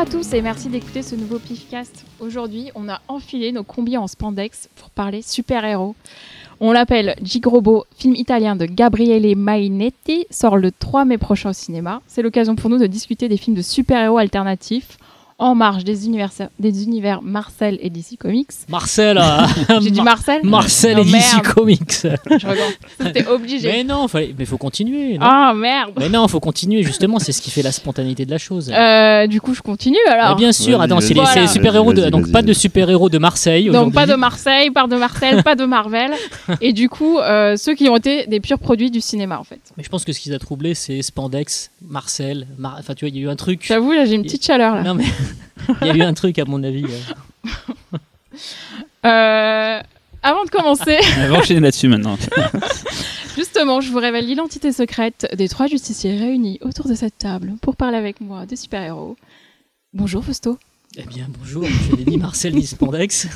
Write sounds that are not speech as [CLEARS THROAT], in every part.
à tous et merci d'écouter ce nouveau Pifcast. Aujourd'hui, on a enfilé nos combis en spandex pour parler super-héros. On l'appelle Gigrobo, film italien de Gabriele Mainetti, sort le 3 mai prochain au cinéma. C'est l'occasion pour nous de discuter des films de super-héros alternatifs en marge des univers, des univers Marcel et DC Comics. Marcel, [LAUGHS] ah, J'ai dit Marcel Marcel Non, et DC. Comics. Je regarde. C'était obligé. Mais non, fallait- mais faut continuer. Ah merde mais non, faut continuer justement. C'est ce qui fait la spontanéité de la chose. Euh, Du coup, je continue Mais alors. bien sûr, Vas-y, attends, c'est les, Voilà. c'est les super-héros de, donc pas de super-héros de Marseille. Donc pas de. Marseille, pas de Marcel, pas de Marvel. [LAUGHS] Et du coup, euh, ceux qui ont été des purs produits du cinéma en fait. Mais je pense que ce qui les a troublés, c'est Spandex, Marcel. Mar- Enfin, tu vois, il y a eu un truc. J'avoue, là j'ai une petite chaleur là. Non mais il y a eu un truc à mon avis. euh. Euh, avant de commencer, [LAUGHS] On va enchaîner là-dessus maintenant. justement, je vous révèle l'identité secrète des trois justiciers réunis autour de cette table pour parler avec moi des super-héros. Bonjour Fausto, Eh bien, bonjour. Je n'ai ni Marcel ni Spandex,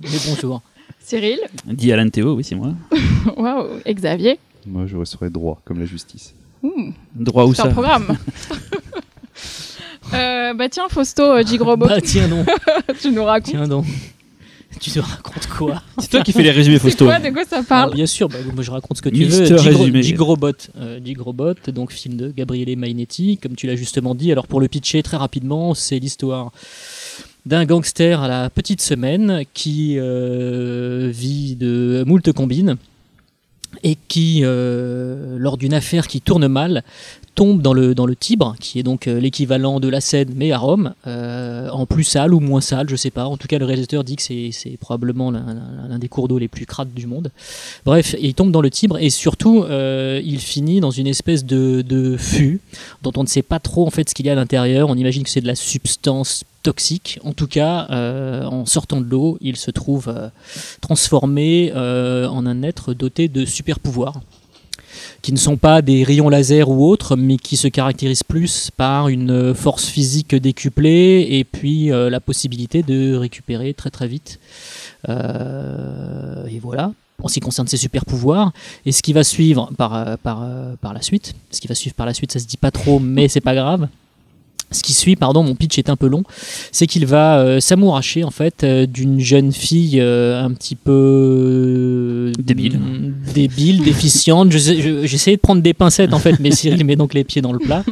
mais bonjour. Cyril, Dis Alan Théo, oui, c'est moi. [LAUGHS] waouh, et Xavier. Moi, je serais droit, comme la justice. Droit où c'est un ça? programme. [LAUGHS] Euh, bah tiens Fausto, euh, Gigrobo, Bah tiens donc, [LAUGHS] tu nous racontes. tiens donc. Tu te racontes quoi [LAUGHS] C'est toi qui fais les résumés C'est Fausto. quoi, de quoi ça Alors, parle Bien sûr, bah, moi je raconte ce que tu Mister veux. Gigro- résumé. Gigrobot, euh, Gigrobot, donc film de Gabriele Mainetti, comme tu l'as justement dit. Alors pour le pitcher très rapidement, c'est l'histoire d'un gangster à la petite semaine qui euh, vit de moult combines et qui, euh, lors d'une affaire qui tourne mal, tombe dans le, dans le Tibre, qui est donc euh, l'équivalent de la Seine, mais à Rome, euh, en plus sale ou moins sale, je sais pas. En tout cas, le réalisateur dit que c'est probablement l'un- des cours d'eau les plus crades du monde. Bref, il tombe dans le Tibre et surtout, euh, il finit dans une espèce de, de fût dont on ne sait pas trop en fait ce qu'il y a à l'intérieur. On imagine que c'est de la substance toxique. En tout cas, en sortant de l'eau, il se trouve transformé en un être doté de super pouvoirs qui ne sont pas des rayons laser ou autres, mais qui se caractérisent plus par une euh, force physique décuplée et puis euh, la possibilité de récupérer très très vite. Euh, et voilà, en ce qui concerne ses super pouvoirs. Et ce qui va suivre par, par, par la suite, ce qui va suivre par la suite, ça se dit pas trop, mais c'est pas grave. Ce qui suit, pardon, mon pitch est un peu long, c'est qu'il va euh, s'amouracher en fait euh, d'une jeune fille euh, un petit peu Débile. mm, débile, déficiente. Je sais- je- J'essayais de prendre des pincettes en fait, mais Cyril met donc les pieds dans le plat,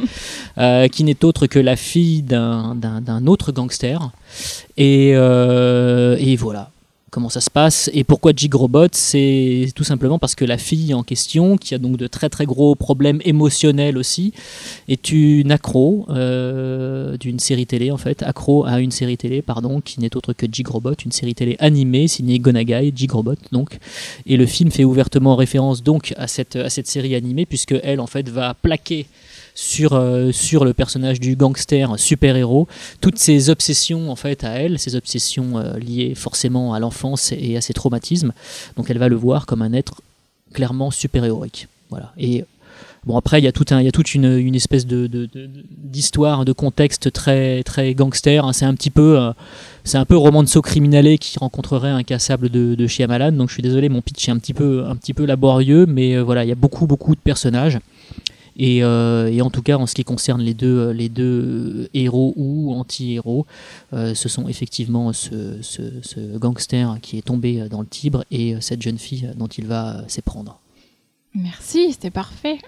qui n'est autre que la fille d'un- autre gangster. Et, et voilà comment ça se passe et pourquoi Gigrobot c'est tout simplement parce que la fille en question qui a donc de très très gros problèmes émotionnels aussi est une accro euh, d'une série télé en fait accro à une série télé pardon qui n'est autre que Gigrobot une série télé animée signée Gonagai Gigrobot donc. Et le film fait ouvertement référence donc à cette à cette série animée puisque elle en fait va plaquer sur, euh, sur le personnage du gangster super-héros toutes ses obsessions en fait à elle, ses obsessions euh, liées forcément à l'enfance et à ses traumatismes. Donc elle va le voir comme un être clairement super-héroïque. Voilà. Et bon après il y a tout un, il y a toute une, une espèce de, de- de- d'histoire, de contexte très très gangster. hein. C'est un petit peu euh, c'est un peu romanzo criminalé qui rencontrerait un cassable de, de Shyamalan. Donc je suis désolé, mon pitch est un petit peu un petit peu laborieux, mais voilà il y a beaucoup beaucoup de personnages. Et, euh, et en tout cas, en ce qui concerne les deux, les deux héros ou anti-héros, euh, ce sont effectivement ce, gangster qui est tombé dans le Tibre et euh, cette jeune fille dont il va euh, s'éprendre. Merci, c'était parfait. [LAUGHS]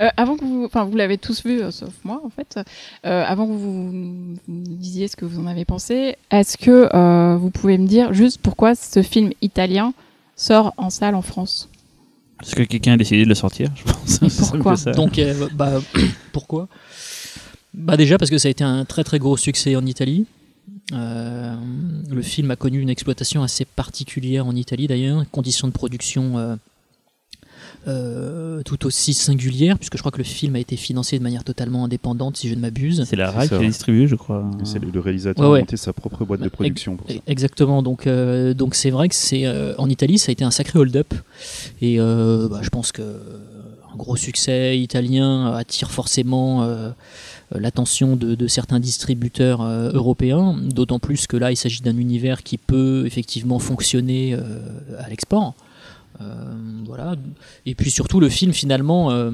Euh, avant que vous, enfin vous l'avez tous vu, euh, sauf moi en fait. euh, avant que vous, vous disiez ce que vous en avez pensé, est-ce que euh, vous pouvez me dire juste pourquoi ce film italien sort en salle en France? Parce que quelqu'un a décidé de le sortir, je pense. [LAUGHS] Et pourquoi ça. Donc, euh, bah, [CLEARS THROAT] pourquoi? Bah Déjà parce que ça a été un très très gros succès en Italie. Euh, le film a connu une exploitation assez particulière en Italie d'ailleurs, conditions de production euh, euh, tout aussi singulières, puisque je crois que le film a été financé de manière totalement indépendante, si je ne m'abuse. C'est la RAI qui l'a distribué, je crois. C'est le, réalisateur Ouais, ouais. a monté sa propre boîte de production pour ça. Exactement, donc euh, donc c'est vrai que c'est euh, en Italie ça a été un sacré hold-up et euh, bah, je pense que un gros succès italien attire forcément euh, l'attention de, de certains distributeurs euh, européens, d'autant plus que là il s'agit d'un univers qui peut effectivement fonctionner euh, à l'export. Euh, voilà. Et puis surtout le film finalement euh,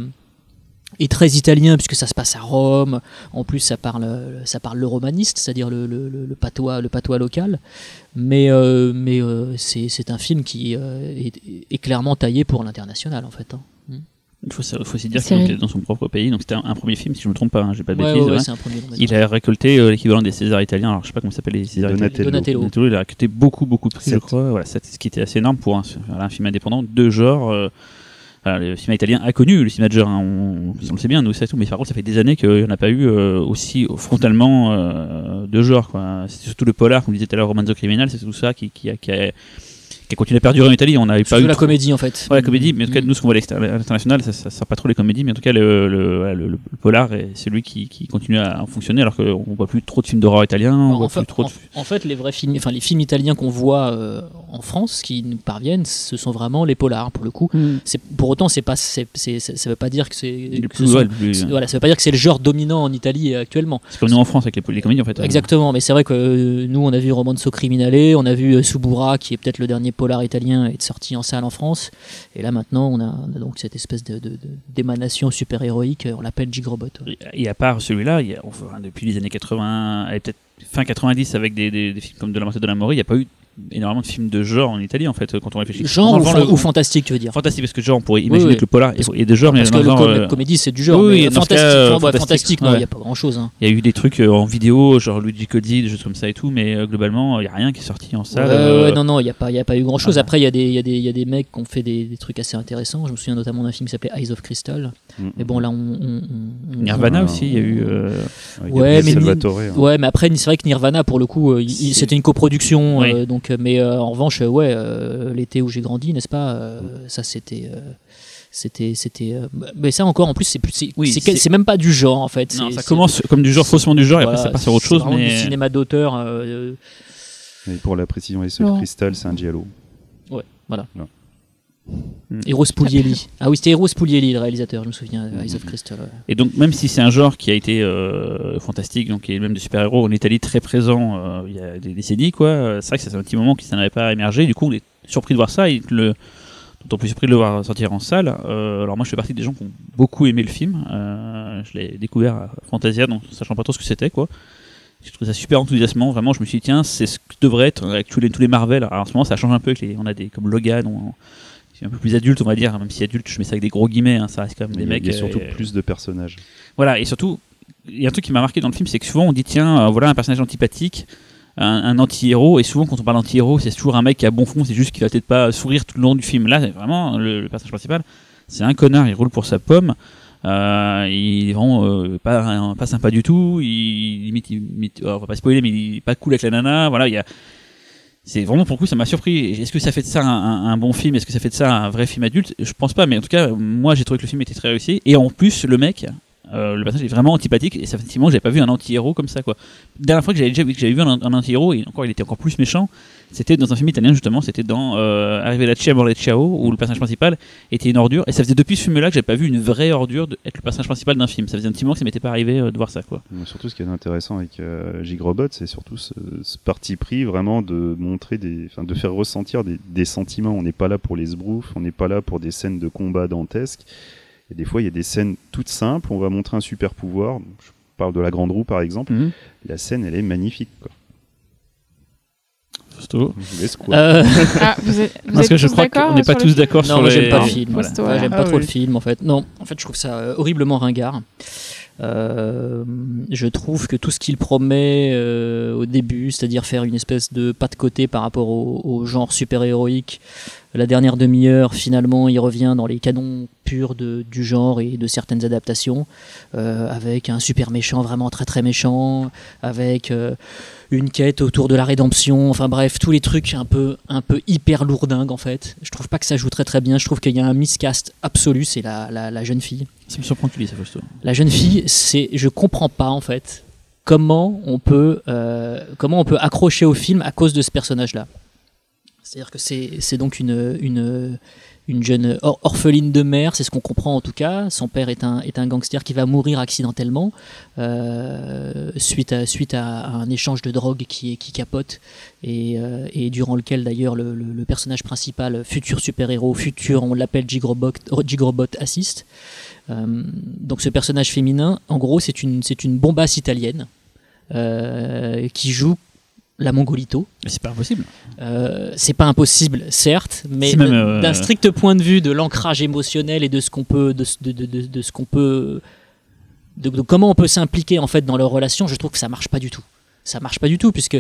est très italien puisque ça se passe à Rome. En plus, ça parle, ça parle le romaniste, c'est-à-dire le, le, patois, le patois local. Mais, euh, mais euh, c'est un film qui euh, est, clairement taillé pour l'international en fait. hein. Il faut, aussi dire qu'il était dans son propre pays, donc c'était un, un premier film, si je me trompe pas, hein, j'ai pas de Ouais, bêtises. ouais, ouais, ouais. c'est un premier long Il a récolté euh, l'équivalent des Césars italiens, alors je sais pas comment ça s'appelle les Césars Donatello. Donatello. Donatello, il a récolté beaucoup, beaucoup de prix, je crois. Voilà, ce qui était assez énorme pour un, un film indépendant de genre. euh, voilà, le cinéma italien a connu le cinéma de genre, hein, on, on le sait bien, nous, c'est tout, mais par contre, ça fait des années qu'il n'y en a pas eu euh, aussi frontalement euh, de genre. C'est surtout le polar, comme disait tout à l'heure Romanzo Criminal, c'est tout ça qui, qui, a, qui, a, qui a continué à perdurer en Italie. On n'avait pas eu la trop- comédie en fait. Ouais, la comédie, mais en tout cas, Mm. nous, ce qu'on voit à l'international, ça, ça sert pas trop les comédies, mais en tout cas, le, le, ouais, le- le polar, est celui qui, qui continue à fonctionner, alors qu'on voit plus trop de films d'horreur italiens, on en, voit fait, plus trop de... en- en fait, les vrais films, enfin les films italiens qu'on voit euh, en France, qui nous parviennent, ce sont vraiment les polars pour le coup. C'est pour autant, c'est pas, c'est, c'est- ça veut pas dire que c'est, Le que plus- ce sont- ouais, le plus- c'est- voilà, ça veut pas dire que c'est le genre dominant en Italie euh, actuellement. C'est comme nous en France avec les, les comédies, en fait. Exactement, mais c'est vrai que euh, nous on a vu Romanzo Criminale, on a vu Subura qui est peut-être le dernier polar italien est sorti en salle en France, et là maintenant on a, on a donc cette espèce de, d'émanation super héroïque, on l'appelle Gigrobot. ouais. Et à part celui-là, il y a, depuis les années 80, et peut-être fin 90, avec des, des, films comme De la montée de la Mori, il n'y a pas eu énormément de films de genre en Italie, en fait, quand on réfléchit. Genre ou, Enlevant fan- le- ou fantastique, tu veux dire Fantastique, parce que genre, on pourrait imaginer oui. que le polar est, est de genre, mais Parce que dans le com- genre, euh, comédie c'est du genre, oui, mais fantastique, cas, euh, fantastique, fantastique, il ouais. n'y a pas grand chose. il y a eu des trucs euh, en vidéo, genre Luigi Cozzi, des choses comme ça et tout, mais euh, globalement, il n'y a rien qui est sorti en salle. euh, non, non, il n'y a, pas- il y a pas eu grand chose. Ah. Après, il y, a des- il y, a des- il y a des mecs qui ont fait des, des trucs assez intéressants. Je me souviens notamment d'un film qui s'appelait Eyes of Crystal. Mm. Mais bon, là, on. on- on- Nirvana Ah. aussi, il y a eu. euh, Ouais, mais Salvatore, hein. Ouais, mais après, c'est vrai que Nirvana, pour le coup, euh, c'était une coproduction. Euh, donc, mais euh, en revanche, euh, ouais, euh, l'été où j'ai grandi, n'est-ce pas euh, Ça, c'était. euh, c'était c'était euh, mais ça encore en plus c'est plus c'est Oui, même pas du genre en fait Non, ça commence comme du genre, faussement du genre, et voilà, après ça passe sur autre chose, mais. du cinéma d'auteur euh, Et pour la précision, et Laurent. Crystal, c'est un giallo. Eros Puglielli [LAUGHS] ah oui c'était Eros Puglielli le réalisateur je me souviens Eyes of Crystal. Et donc, même si c'est un genre qui a été euh, fantastique, donc qui est même de super-héros en Italie très présent euh, il y a des décennies, quoi, euh, c'est vrai que fait un petit moment qu'il s'en avait pas émergé. Du coup, on est surpris de voir ça et le, d'autant plus surpris de le voir sortir en salle. Euh, alors, moi, je fais partie des gens qui ont beaucoup aimé le film. Je l'ai découvert à Fantasia, donc sachant pas trop ce que c'était, quoi. Je trouve ça super enthousiasmant, vraiment. Je me suis dit, tiens, c'est ce que devrait être avec tous les, tous les Marvel. Alors, en ce moment, ça change un peu. Avec les, on a des comme Logan, on, c'est un peu plus adulte, on va dire. Même si adulte, je mets ça avec des gros guillemets. hein, ça reste quand même des mecs. il y a surtout euh, plus de personnages. voilà, et surtout, il y a un truc qui m'a marqué dans le film, c'est que souvent on dit tiens, euh, voilà un personnage antipathique, un, un anti-héros, et souvent quand on parle d'anti-héros, c'est toujours un mec qui a bon fond, c'est juste qu'il va peut-être pas sourire tout le long du film. Là, vraiment le, le personnage principal, c'est un connard, il roule pour sa pomme. Euh, il est vraiment pas, pas sympa du tout. Il limite, il- limite- euh, on va pas spoiler, mais il est pas cool avec la nana. Voilà, il y a. C'est vraiment pour le ça m'a surpris. Est-ce que ça fait de ça un, un- bon film? Est-ce que ça fait de ça un vrai film adulte? Je pense pas, mais en tout cas, moi j'ai trouvé que le film était très réussi. Et en plus, le mec, le personnage est vraiment antipathique. Et ça fait que j'avais pas vu un anti-héros comme ça, quoi. La dernière fois que j'avais déjà vu, que j'avais vu un, un anti-héros, et encore il était encore plus méchant, c'était dans un film italien justement. C'était dans euh, Arrivé la Chia Morle Ciao, où le personnage principal était une ordure. Et ça faisait depuis ce film-là que j'avais pas vu une vraie ordure de, être le personnage principal d'un film. Ça faisait un petit moment que ça m'était pas arrivé euh, de voir ça, quoi. Surtout, ce qui est intéressant avec euh, Gigrobot, c'est surtout ce, ce parti pris vraiment de montrer des, enfin, de faire ressentir des, des sentiments. On n'est pas là pour les sbroufs, on n'est pas là pour des scènes de combat dantesques. Et des fois, il y a des scènes toutes simples. On va montrer un super pouvoir. Je parle de la grande roue, par exemple. La scène, elle est magnifique. Quoi. Fausto. Euh, [LAUGHS] Ah, vous êtes, vous Parce que je crois qu'on n'est pas sur le tous film d'accord non sur les... j'aime pas le Non. film Voilà. Ouais, j'aime Ah pas trop oui. le film en fait non en fait je trouve ça euh, horriblement ringard Euh, je trouve que tout ce qu'il promet euh, au début, c'est-à-dire faire une espèce de pas de côté par rapport au, au genre super-héroïque, la dernière demi-heure, finalement, il revient dans les canons purs de, du genre et de certaines adaptations, euh, avec un super méchant vraiment très très méchant, avec euh, une quête autour de la rédemption, enfin bref, tous les trucs un peu, un peu hyper lourdingues en fait. Je trouve pas que ça joue très très bien, je trouve qu'il y a un miscast absolu, c'est la, la, la jeune fille. Ça me surprend que tu dis ça, Fausto. La jeune fille, c'est, je comprends pas en fait comment on peut, euh, comment on peut accrocher au film à cause de ce personnage-là. C'est-à-dire que c'est donc une, une, une jeune or- orpheline de mère, c'est ce qu'on comprend en tout cas. Son père est un, gangster qui va mourir accidentellement euh, suite, à, un échange de drogue qui, capote et, euh, et durant lequel d'ailleurs le, personnage principal, futur super-héros, futur, on l'appelle Gigrobot, assiste. Euh, donc ce personnage féminin, en gros, c'est une, bombasse italienne qui joue la Mongolito. Mais c'est pas impossible. Euh, c'est pas impossible, certes, mais euh, d'un strict point de vue de l'ancrage émotionnel et de ce qu'on peut, de, ce- de, de- de- de ce qu'on peut, de comment on peut s'impliquer en fait dans leur relation, je trouve que ça marche pas du tout. Ça marche pas du tout puisque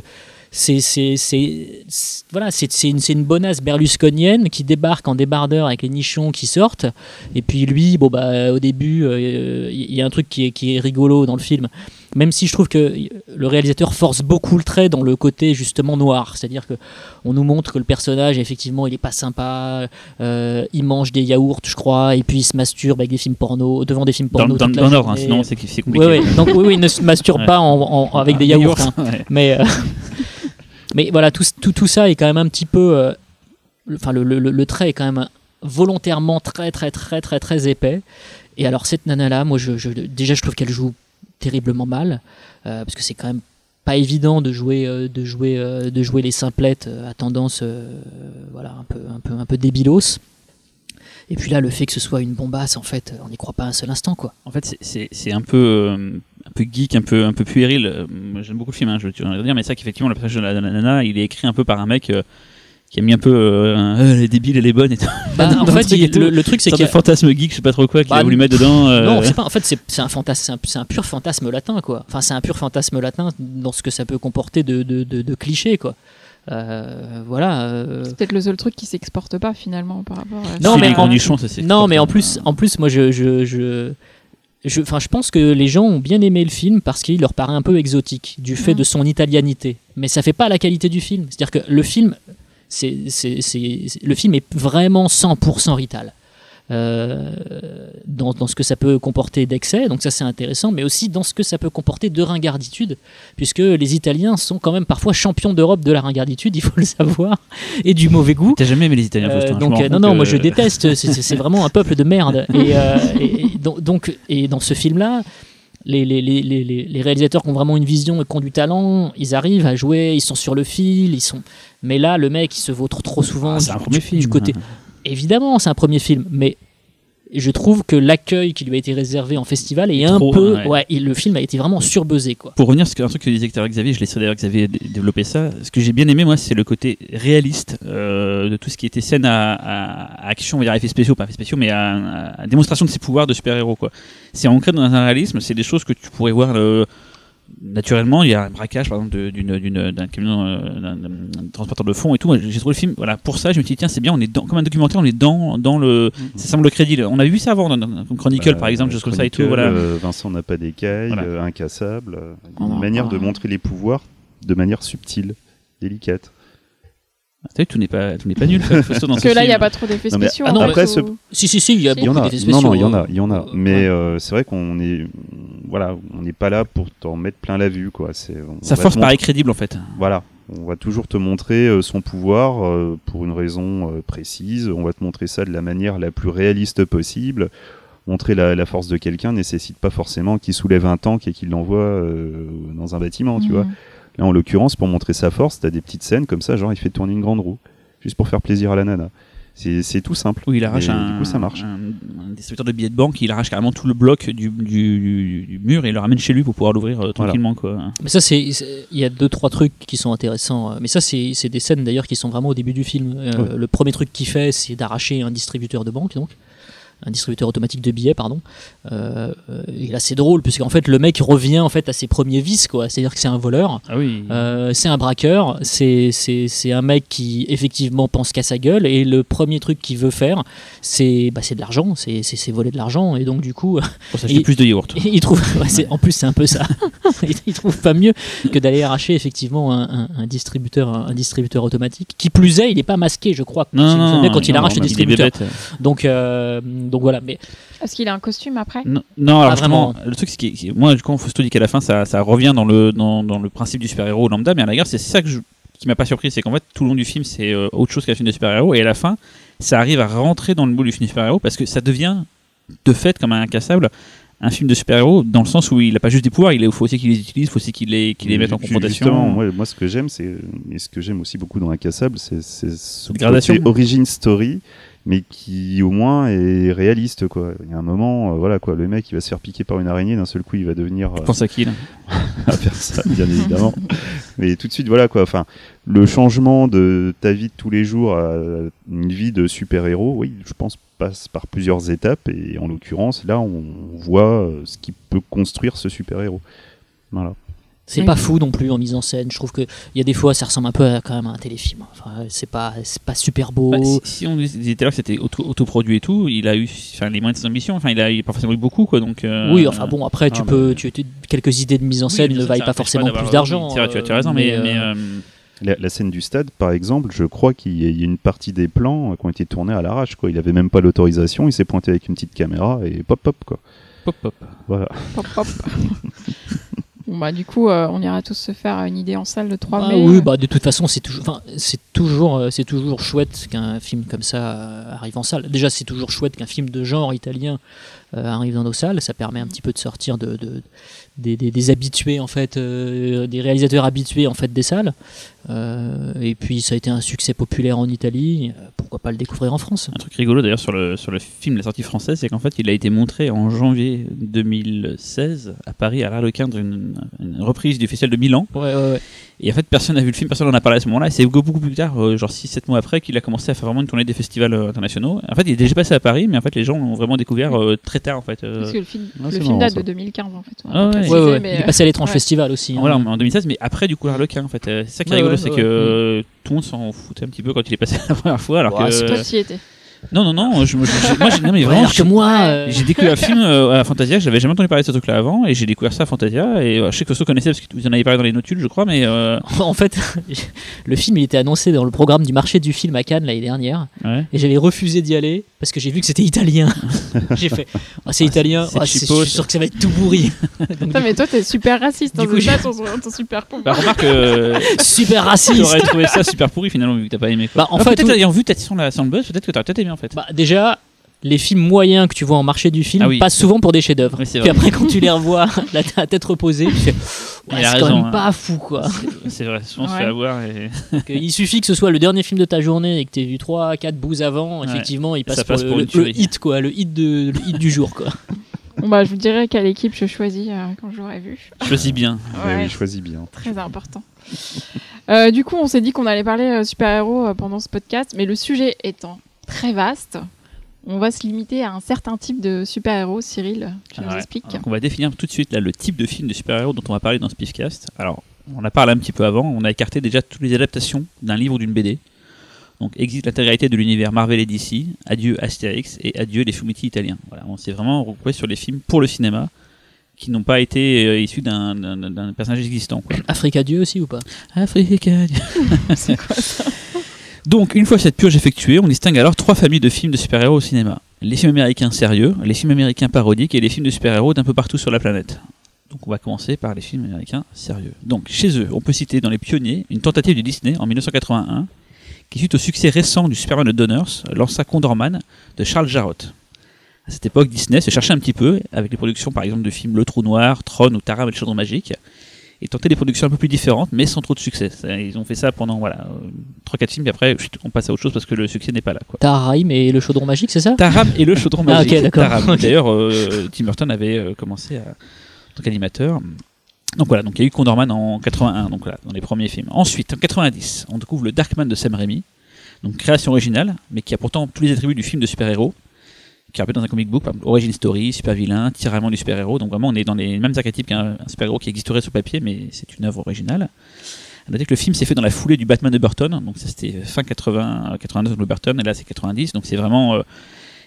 c'est voilà c'est une une bonasse berlusconienne qui débarque en débardeur avec les nichons qui sortent et puis lui bon bah au début euh, il y a un truc qui est qui est rigolo dans le film même si je trouve que le réalisateur force beaucoup le trait dans le côté justement noir c'est-à-dire que on nous montre que le personnage effectivement il est pas sympa euh, il mange des yaourts je crois et puis il se masturbe avec des films porno devant des films Dans, porno dans, la dans l'ordre, hein, sinon c'est compliqué. Ouais, ouais. Donc oui, oui, il ne se masturbe Ouais. pas en, en- avec des Ah, yaourts. hein. Mais, euh, [LAUGHS] mais voilà, tout, tout, tout ça est quand même un petit peu. euh, le- Enfin, le, le, le- trait est quand même volontairement très, très, très, très, très épais. Et alors, cette nana-là, moi, je, déjà, je trouve qu'elle joue terriblement mal. euh, parce que c'est quand même pas évident de jouer, euh, de jouer, de jouer les simplettes à tendance voilà, un, peu, un, peu, un peu débilos. Et puis là, le fait que ce soit une bombasse, en fait, on n'y croit pas un seul instant, quoi. En fait, c'est- un peu, peu geek, un peu, un peu puéril. Euh, moi, J'aime beaucoup le film, hein, je veux dire, mais c'est vrai qu'effectivement, le personnage de la, nana, il est écrit un peu par un mec euh, qui a mis un peu euh, un, Euh, elle est débile, elle est bonne et tout. Bah, [LAUGHS] en le fait, truc il- et tout. le, le truc, c'est C'est qu'il y un a- fantasme geek, je sais pas trop quoi, qu'il Bah, a voulu mettre dedans. euh, Non, c'est pas. En fait, c'est c'est un fantasme, c'est un, c'est un pur fantasme latin, quoi. Enfin, c'est un pur fantasme latin dans ce que ça peut comporter de, de, de, de clichés, quoi. Euh, voilà. euh, C'est peut-être le seul truc qui s'exporte pas finalement par rapport à Non, c'est mais les en- cornichons, ça c'est. Non, mais en plus, en plus, moi, je, je, je, je, enfin, je pense que les gens ont bien aimé le film parce qu'il leur paraît un peu exotique du fait Mhm. de son italianité. Mais ça fait pas la qualité du film. C'est-à-dire que le film, c'est- le film est vraiment 100% rital. Euh, dans, dans ce que ça peut comporter d'excès, donc ça c'est intéressant, mais aussi dans ce que ça peut comporter de ringarditude, puisque les Italiens sont quand même parfois champions d'Europe de la ringarditude, il faut le savoir, et du mauvais goût. T'as jamais aimé les Italiens, Euh, donc euh, non non que- moi je déteste c'est- vraiment un peuple de merde. [LAUGHS] Et, euh, et- et donc, et dans ce film là les, les, les, les, les- les réalisateurs qui ont vraiment une vision et qui ont du talent ils arrivent à jouer ils sont sur le fil ils sont mais là le mec il se vautre trop souvent Ah, du côté évidemment c'est un premier film mais je trouve que l'accueil qui lui a été réservé en festival est un peu ouais. ouais, et le film a été vraiment surbuzzé quoi Pour revenir sur un truc que disait Xavier, je laisserai d'ailleurs Xavier dé- développer ça. Ce que j'ai bien aimé, moi, c'est le côté réaliste euh, de tout ce qui était scène à, à- à action, on va dire effets spéciaux, pas effets spéciaux, mais à, à démonstration de ses pouvoirs de super-héros. quoi. C'est ancré dans un réalisme, c'est des choses que tu pourrais voir euh, naturellement. Il y a un braquage, par exemple, d'un camion, euh, d'un transporteur de fonds et tout. J'ai trouvé le film, voilà, pour ça, je me suis dit, tiens, c'est bien, on est dans, comme un documentaire, on est dans, dans le. Ça semble le crédit. On avait vu ça avant, dans, dans Chronicle, Bah, par exemple, choses comme ça et tout. Voilà. euh, Vincent n'a pas d'écailles, Voilà. euh, incassable. une en manière de montrer les pouvoirs de manière subtile, délicate. T'as vu, tout n'est pas, tout n'est pas nul. Fausto, dans Parce ce que là il n'y a pas trop d'effets Non, mais spéciaux. ah non, fait, après, ce- si si si il y a beaucoup en a. d'effets Non, spéciaux non, il y en a, euh, il y en a. Mais ouais. euh, c'est vrai qu'on est, voilà, on n'est pas là pour t'en mettre plein la vue, quoi. C'est, on Sa force paraît montrer- crédible en fait. Voilà, on va toujours te montrer euh, son pouvoir euh, pour une raison euh, précise. On va te montrer ça de la manière la plus réaliste possible. Montrer la, la force de quelqu'un nécessite pas forcément qu'il soulève un tank et qu'il l'envoie euh, dans un bâtiment, tu Mhm. vois. Là, en l'occurrence, pour montrer sa force, t'as des petites scènes comme ça, genre il fait tourner une grande roue, juste pour faire plaisir à la nana. C'est c'est tout simple. Il arrache un, Du coup, ça marche. un, un distributeur de billets de banque, il arrache carrément tout le bloc du, du, mur et il le ramène chez lui pour pouvoir l'ouvrir euh, tranquillement. Quoi. Mais ça, c'est, il y a deux trois trucs qui sont intéressants. euh, Mais ça, c'est, c'est des scènes d'ailleurs qui sont vraiment au début du film. Euh, Ouais. Le premier truc qu'il fait, c'est d'arracher un distributeur de banque, donc un distributeur automatique de billets, pardon. Euh, et là, c'est drôle parce qu'en fait, le mec revient en fait à ses premiers vices, quoi. C'est-à-dire que c'est un voleur. Ah oui. Euh, c'est un braqueur, c'est, c'est, c'est un mec qui effectivement pense qu'à sa gueule et le premier truc qu'il veut faire, c'est, bah, c'est de l'argent, c'est, c'est, c'est voler de l'argent et donc du coup, pour [LAUGHS] s'acheter il- plus de yaourt. [LAUGHS] il trouve, ouais, c'est- en plus c'est un peu ça. [LAUGHS] il, trouve pas mieux que d'aller arracher effectivement un, un- un distributeur, un, un distributeur automatique. Qui plus est, il n'est pas masqué, je crois. Non, quand il arrache le distributeur. Donc, euh, donc voilà. Mais Est-ce qu'il a un costume après? Non, non, alors justement, vraiment. le truc, c'est que moi, quand Fausto dit qu'à la fin, ça, ça revient dans le, dans, dans le principe du super-héros lambda, mais à la gare, c'est ça que je, qui m'a pas surpris, c'est qu'en fait, tout le long du film, c'est euh, autre chose qu'un film de super-héros, et à la fin, ça arrive à rentrer dans le moule du film de super-héros parce que ça devient, de fait, comme un incassable, un film de super-héros dans le sens où il a pas juste des pouvoirs, il faut aussi qu'il les utilise, il faut aussi qu'il les, qu'il les mette en confrontation. Justement, moi, moi, ce que j'aime, c'est et ce que j'aime aussi beaucoup dans Incassable, c'est c'est ce Gradation. côté origin story, mais qui au moins est réaliste, quoi. Il y a un moment, euh, voilà, quoi, le mec, il va se faire piquer par une araignée, d'un seul coup, il va devenir euh, Je pense à qui là [LAUGHS] à personne, bien évidemment. Mais tout de suite, voilà, quoi. Enfin, le changement de ta vie de tous les jours à une vie de super-héros, oui, je pense passe par plusieurs étapes, et en l'occurrence, là, on voit euh, ce qui peut construire ce super-héros. Voilà. C'est Oui. pas fou non plus en mise en scène. Je trouve que il y a des fois, ça ressemble un peu à, quand même à un téléfilm. Enfin, c'est pas, c'est pas super beau. Bah, si, si on disait tout à l'heure que c'était auto- autoproduit et tout, il a eu enfin, les moyens de ses ambitions, enfin, il a, il a pas forcément eu beaucoup, quoi, donc. euh, oui, enfin bon, après, tu ah, peux, tu, tu- quelques idées de mise en oui, scène bien ne vaillent pas forcément plus d'argent. oui, tu as- tu as, tu as raison, euh, mais. euh, euh, La, la scène du stade, par exemple, je crois qu'il y, a une partie des plans euh, qui ont été tournés à l'arrache. Quoi. Il avait même pas l'autorisation, il s'est pointé avec une petite caméra et pop pop quoi. pop, pop. Voilà. Hop, hop. [LAUGHS] bon, bah, du coup, euh, on ira tous se faire une idée en salle le 3 ah mai. oui, euh. bah de toute façon, c'est toujours, c'est toujours, euh, c'est toujours chouette qu'un film comme ça arrive en salle. Déjà, c'est toujours chouette qu'un film de genre italien euh, arrive dans nos salles. Ça permet un petit peu de sortir de, de- des, des- des habitués en fait, euh, des réalisateurs habitués en fait des salles. Euh, et puis, ça a été un succès populaire en Italie. Euh, Pourquoi pas le découvrir en France? Un truc rigolo d'ailleurs sur le, sur le film, la sortie française, c'est qu'en fait il a été montré en janvier 2016 à Paris à l'Arlequin dans une, une reprise du festival de Milan. Ouais, ouais, ouais. Et en fait personne n'a vu le film, personne n'en a parlé à ce moment-là. Et c'est beaucoup plus tard, euh, genre 6-7 mois après, qu'il a commencé à faire vraiment une tournée des festivals euh, internationaux. En fait il est déjà passé à Paris, mais en fait les gens l'ont vraiment découvert euh, très tard en fait. Parce que le film, le film date ça. de 2015 en fait. Ah va pas ouais. préciser, Ouais, ouais. mais, Il est passé à l'étrange ouais. festival aussi. hein. Voilà, en 2016, mais après du coup l'Arlequin en fait. C'est ça qui est Ouais, rigolo, ouais, c'est ouais. que tout le monde s'en foutait un petit peu quand il est passé [LAUGHS] la première fois. Alors Ouais, que... c'est Toi, tu y étais. Non, non, non, je, me- je- je- moi j'ai non, mais vraiment, alors que moi, Ouais. euh, J'ai découvert le film euh, à Fantasia, j'avais jamais entendu parler de ce truc-là avant, et j'ai découvert ça à Fantasia, et euh, je sais que Soso connaissait parce que vous en avez parlé dans les notules, je crois, mais euh, en fait, [LAUGHS] le film il était annoncé dans le programme du marché du film à Cannes l'année dernière. ouais. Et j'avais refusé d'y aller parce que j'ai vu que c'était italien. [LAUGHS] j'ai fait, Ah, c'est italien, c'est Ah, je suis sûr que ça va être tout pourri. [LAUGHS] Donc, Putain, mais toi, t'es super raciste. Du hein, coup, c'est j'ai- ça ton, ton super pouvoir. Bah, remarque, euh, super raciste. aurais trouvé ça super pourri finalement, vu que t'as pas aimé. Quoi. Bah, en Ah, fait, peut-être ayant vu ta sur la sur le buzz, peut-être que t'aurais peut-être aimé en fait. Bah, déjà, les films moyens que tu vois en marché du film Ah oui. passent souvent pour des chefs-d'œuvre. Oui, Puis après, quand tu les revois, [LAUGHS] la la tête reposée, tu fais, ouais, c'est quand même hein. pas fou quoi. C'est- vrai, souvent on se Ouais. fait avoir et [LAUGHS] Que Il suffit que ce soit le dernier film de ta journée et que tu aies vu 3 4 bouts avant, Ouais. effectivement, il passe, pour, le, hit quoi, le hit de le hit du jour quoi. Bon, bah, je vous dirai quelle équipe je choisis euh, quand je l'aurai vu. choisis bien. Eh Ouais, oui, choisis bien. très important. Euh, du coup, on s'est dit qu'on allait parler euh, super-héros euh, pendant ce podcast, mais le sujet étant très vaste, on va se limiter à un certain type de super-héros. Cyril, tu nous Ouais. expliques Donc, on va définir tout de suite là, le type de film de super-héros dont on va parler dans ce Pifcast. Alors, on a parlé un petit peu avant, on a écarté déjà toutes les adaptations d'un livre ou d'une BD. Donc, existe l'intégralité de l'univers Marvel et DC, adieu Astérix et adieu les fumetti italiens. Voilà, on s'est vraiment regroupé sur les films pour le cinéma qui n'ont pas été euh, issus d'un- d'un d'un personnage existant. Quoi. Africa Dieu aussi ou pas? Africa. [LAUGHS] C'est quoi ça? Donc, une fois cette purge effectuée, on distingue alors trois familles de films de super-héros au cinéma. Les films américains sérieux, les films américains parodiques et les films de super-héros d'un peu partout sur la planète. Donc on va commencer par les films américains sérieux. Donc chez eux, on peut citer dans les pionniers une tentative de Disney en 1981 qui suite au succès récent du Superman de Donners lança Condorman de Charles Jarrott. À cette époque, Disney se cherchait un petit peu avec les productions par exemple de films Le Trou Noir, Tron ou Taram et le Chaudron Magique et tentait des productions un peu plus différentes mais sans trop de succès. Ils ont fait ça pendant voilà, 3-4 films puis après chut, on passe à autre chose parce que le succès n'est pas là. Quoi. Et le chaudron magique, c'est ça? Taram et le chaudron Ah, magique. ok, d'accord. D'ailleurs, euh, Tim Burton avait euh, commencé à, en tant qu'animateur. Donc voilà, donc il y a eu Condorman en 81, donc voilà, dans les premiers films. Ensuite, en 90, on découvre le Darkman de Sam Raimi, donc création originale, mais qui a pourtant tous les attributs du film de super-héros, qui est un peu dans un comic book, origin story, super vilain, tiraillement du super-héros. Donc vraiment, on est dans les mêmes archétypes qu'un un super-héros qui existerait sur papier, mais c'est une œuvre originale. À noter que le film s'est fait dans la foulée du Batman de Burton, donc ça c'était fin 80, 89 avec le Burton, et là c'est 90, donc c'est vraiment euh,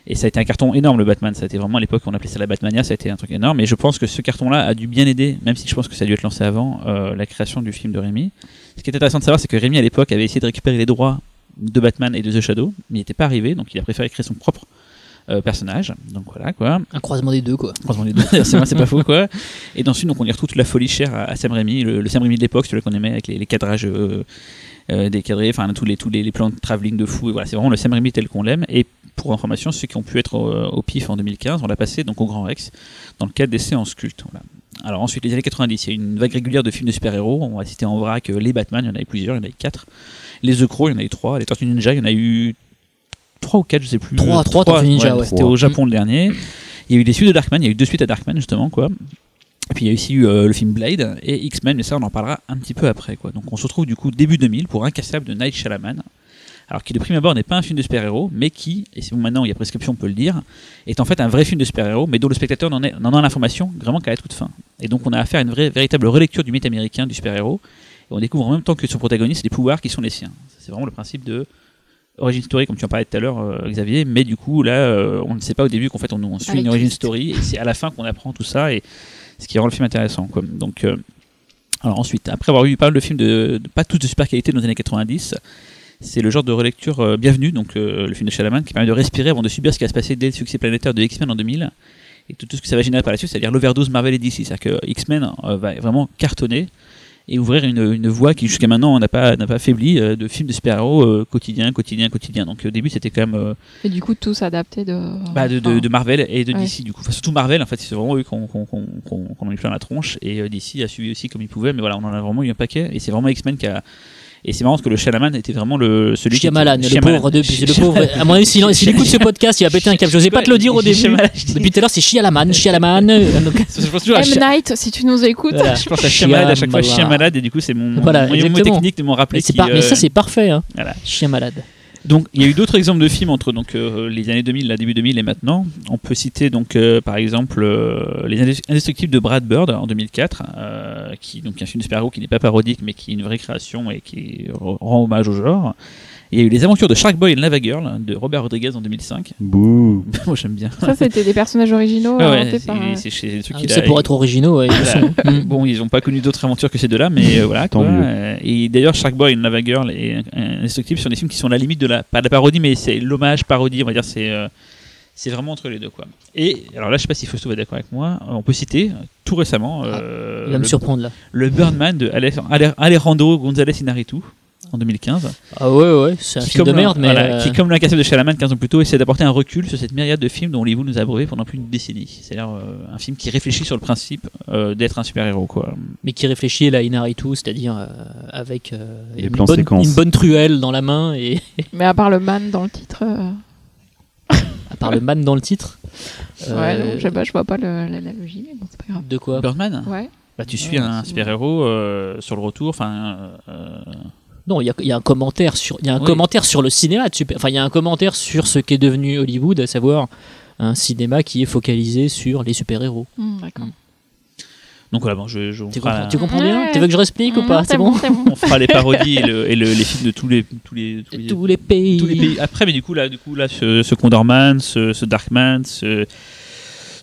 et ça a été un carton énorme le Batman, ça a été vraiment à l'époque on appelait ça la Batmania, ça a été un truc énorme. Et je pense que ce carton-là a dû bien aider, même si je pense que ça a dû être lancé avant, euh, la création du film de Rémi. Ce qui est intéressant de savoir, c'est que Rémi à l'époque avait essayé de récupérer les droits de Batman et de The Shadow, mais il n'était pas arrivé, donc il a préféré créer son propre euh, personnage. Donc voilà quoi. Un croisement des deux quoi. Croisement les deux, [LAUGHS] c'est pas faux quoi. Et ensuite, donc on y retrouve toute la folie chère à, à Sam Raimi, le, le Sam Raimi de l'époque, celui qu'on aimait avec les, les cadrages euh, euh, décadré, enfin tous les tous les, les plans de travelling de fou. Et voilà, c'est vraiment le Sam Raimi tel qu'on l'aime. Et pour information, ceux qui ont pu être au, au PIF en 2015, on l'a passé donc au Grand Rex dans le cadre des séances cultes. Voilà. Alors ensuite, les années 90, il y a une vague régulière de films de super-héros. On va citer en vrac euh, les Batman, il y en avait plusieurs, il y en avait quatre. Les The Crow, il y en a eu trois. Les Tortues Ninja, il y en a eu trois ou quatre, je sais plus. Trois, Euh, trois Tortues Ninja, ouais. C'était au. Japon le dernier. Il y a eu des suites de Darkman, il y a eu deux suites à Darkman justement, quoi. Et puis il y a aussi eu euh, le film Blade et X-Men, mais ça on en parlera un petit peu après, quoi. Donc on se retrouve du coup début 2000 pour Incassable de Night Shyamalan. Alors qui de prime abord n'est pas un film de super-héros, mais qui, et c'est bon maintenant il y a prescription on peut le dire, est en fait un vrai film de super-héros, mais dont le spectateur n'en a l'information vraiment qu'à la toute fin. Et donc on a affaire à une vraie, véritable relecture du mythe américain du super-héros, et on découvre en même temps que son protagoniste des pouvoirs qui sont les siens. C'est vraiment le principe de origin story, comme tu en parlais tout à l'heure, euh, Xavier, mais du coup là euh, on ne sait pas au début qu'en fait on, on suit Avec une origin story, et c'est à la fin qu'on apprend tout ça, et ce qui rend le film intéressant. Quoi. Donc, euh, alors ensuite, après avoir eu pas mal de films de, de- pas tous de super qualité dans les années 90, c'est le genre de relecture bienvenue, donc le film de Shalaman, qui permet de respirer avant de subir ce qui va se passer dès le succès planétaire de X-Men en 2000 et tout, tout ce que ça va générer par la suite, c'est-à-dire l'overdose Marvel et DC. C'est-à-dire que X-Men va vraiment cartonner et ouvrir une, une voie qui jusqu'à maintenant n'a pas, n'a pas faibli euh, de films de super-héros euh, quotidien, quotidien, quotidien. Donc au début c'était quand même euh, Et du coup, tous adaptés de. bah, de, de, Marvel et de Ouais. DC du coup. Enfin, surtout Marvel en fait, c'est vraiment eux qu'on qu'on qu'on qu'on en a eu plein la tronche et euh, DC a suivi aussi comme il pouvait, mais voilà, on en a vraiment eu un paquet et c'est vraiment X-Men qui a. Et c'est marrant parce que le Shalaman était vraiment le celui qui Shyamalan, était- le pauvre, de, le pauvre. À mon avis, s'il s'il écoute ce podcast, il va péter un câble. J'osais pas te le dire au début. Je Depuis tout à l'heure, c'est Shyamalan, Shyamalan. Je M. Night, si tu nous écoutes. Voilà. je pense à Shyamalan à chaque fois, Shyamalan. chien malade, et du coup, c'est mon, Voilà, mon, mon exactement. technique de m'en rappeler. Mais, c'est qui, par- mais euh, ça, c'est parfait. Hein. voilà. Chien malade. Donc, il y a eu d'autres exemples de films entre donc, euh, les années 2000, la début 2000 et maintenant. On peut citer donc, euh, par exemple, euh, Les Indest- Indestructibles de Brad Bird en 2004, euh, qui donc un film de super-héros qui n'est pas parodique, mais qui est une vraie création et qui re- rend hommage au genre. Il y a eu Les Aventures de Shark Boy et Lava Girl de Robert Rodriguez en 2005. [LAUGHS] Bouh. Moi, j'aime bien. Ça, c'était des personnages originaux Ouais, ouais, inventés c'est par. euh, c'est Ah, a- pour être originaux. ouais. Mm. [LAUGHS] Bon, ils n'ont pas connu d'autres aventures que ces deux-là, mais euh, voilà. Tant quoi. mieux. Euh, Et d'ailleurs, Shark Boy et Lava Girl et euh, Indestructible sont des films qui sont à la limite de la, pas de la parodie, mais c'est l'hommage parodie, on va dire, c'est euh, c'est vraiment entre les deux, quoi. Et alors là, je sais pas si Fausto va d'accord avec moi, on peut citer tout récemment euh, Il va me le, surprendre là. le Birdman de Ale- Ale- Alejandro González Inarritu en 2015. Ah ouais, ouais, c'est un qui, film de comme merde, mais. voilà, euh, qui, comme l'incassable de Chalaman 15 ans plus tôt, essaie d'apporter un recul sur cette myriade de films dont Hollywood nous a abreuvé pendant plus d'une décennie. C'est-à-dire euh, un film qui réfléchit sur le principe euh, d'être un super-héros, quoi. mais qui réfléchit à la Inaritu, c'est-à-dire euh, avec euh, Les une, plans bonne, séquences. une bonne truelle dans la main et [LAUGHS] Mais à part le man dans le titre. euh, [LAUGHS] à part le man dans le titre. Ouais, euh, non, je sais pas, je vois pas l'analogie, mais bon, c'est pas grave. de quoi? Birdman? Ouais. Bah, tu suis Ouais, un super-héros euh, sur le retour, enfin. euh, Non, il y a, il y a un commentaire sur, il y a un Oui. commentaire sur le cinéma. de super- Enfin, il y a un commentaire sur ce qu'est devenu Hollywood, à savoir un cinéma qui est focalisé sur les super-héros. Hmm, D'accord. donc voilà, bon, je, Tu comprends, tu comprends bien? Ouais. Tu veux que je réexplique ou pas? C'est bon, on fera les parodies et, le- et le- les films de tous les tous les, tous les, Tous les pays. tous les pays. Après, mais du coup là, du coup là, ce, ce Condorman, ce, ce Darkman, ce,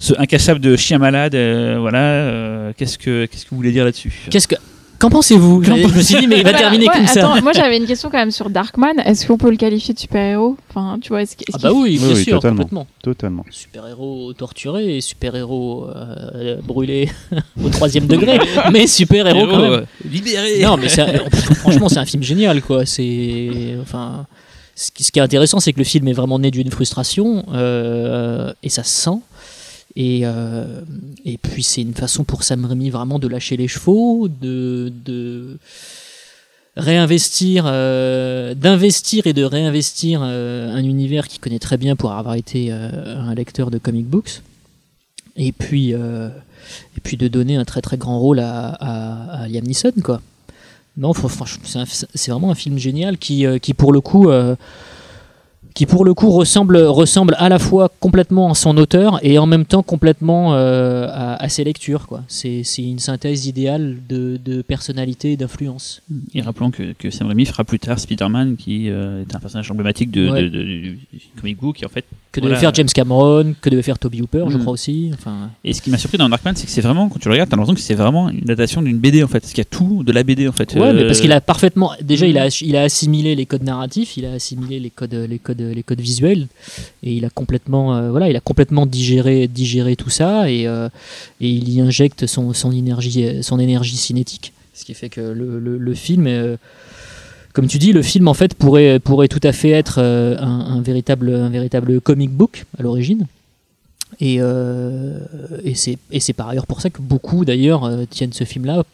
ce incassable de chien malade, euh, voilà. euh, qu'est-ce que qu'est-ce que vous voulez dire là-dessus? Qu'est-ce que Qu'en pensez-vous? Je me suis dit, mais il va terminer ouais, comme ça. attends, moi [LAUGHS] j'avais une question quand même sur Darkman. Est-ce qu'on peut le qualifier de super-héros? Enfin, tu vois, est-ce, est-ce Ah bah oui, bien Oui, sûr, totalement. complètement. Totalement. Super-héros torturés et super-héros euh, brûlés [LAUGHS] au troisième degré, [LAUGHS] mais super-héros quand même. libéré. Non, mais franchement, c'est un film génial, quoi. C'est enfin, ce qui, ce qui est intéressant, c'est que le film est vraiment né d'une frustration euh, et ça se sent. Et, euh, et puis c'est une façon pour Sam Raimi vraiment de lâcher les chevaux, de, de réinvestir, euh, d'investir et de réinvestir euh, un univers qu'il connaît très bien pour avoir été un lecteur de comic books. Et puis, et puis de donner un très très grand rôle à, à, à Liam Neeson, quoi. Non, c'est vraiment un film génial qui, qui pour le coup, qui pour le coup ressemble, ressemble à la fois complètement à son auteur et en même temps complètement euh, à, à ses lectures, quoi. C'est c'est une synthèse idéale de, de personnalité et d'influence. Et rappelons que, que Sam Raimi fera plus tard Spider-Man, qui euh, est un personnage emblématique de, Ouais. de- de- du, comic book, et en fait. Que Voilà. devait faire James Cameron, que devait faire Toby Hooper, je Mm. crois aussi. Enfin, Et ce qui m'a surpris dans Darkman, c'est que c'est vraiment, quand tu le regardes, t'as l'impression que c'est vraiment une datation d'une BD en fait. Parce qu'il y a tout de la BD en fait. Ouais, mais parce Euh, qu'il a parfaitement. Déjà, il, a, Mhm. il a assimilé les codes narratifs, il a assimilé les codes, les codes, les codes visuels, et il a complètement, euh, voilà, il a complètement digéré, digéré tout ça, et, euh, et il y injecte son, son énergie, son énergie cinétique, ce qui fait que le, le, film. euh, comme tu dis, le film en fait pourrait, pourrait tout à fait être euh, un, véritable, un véritable comic book à l'origine. Et, euh, et c'est par ailleurs pour ça que beaucoup d'ailleurs euh, tiennent ce film-là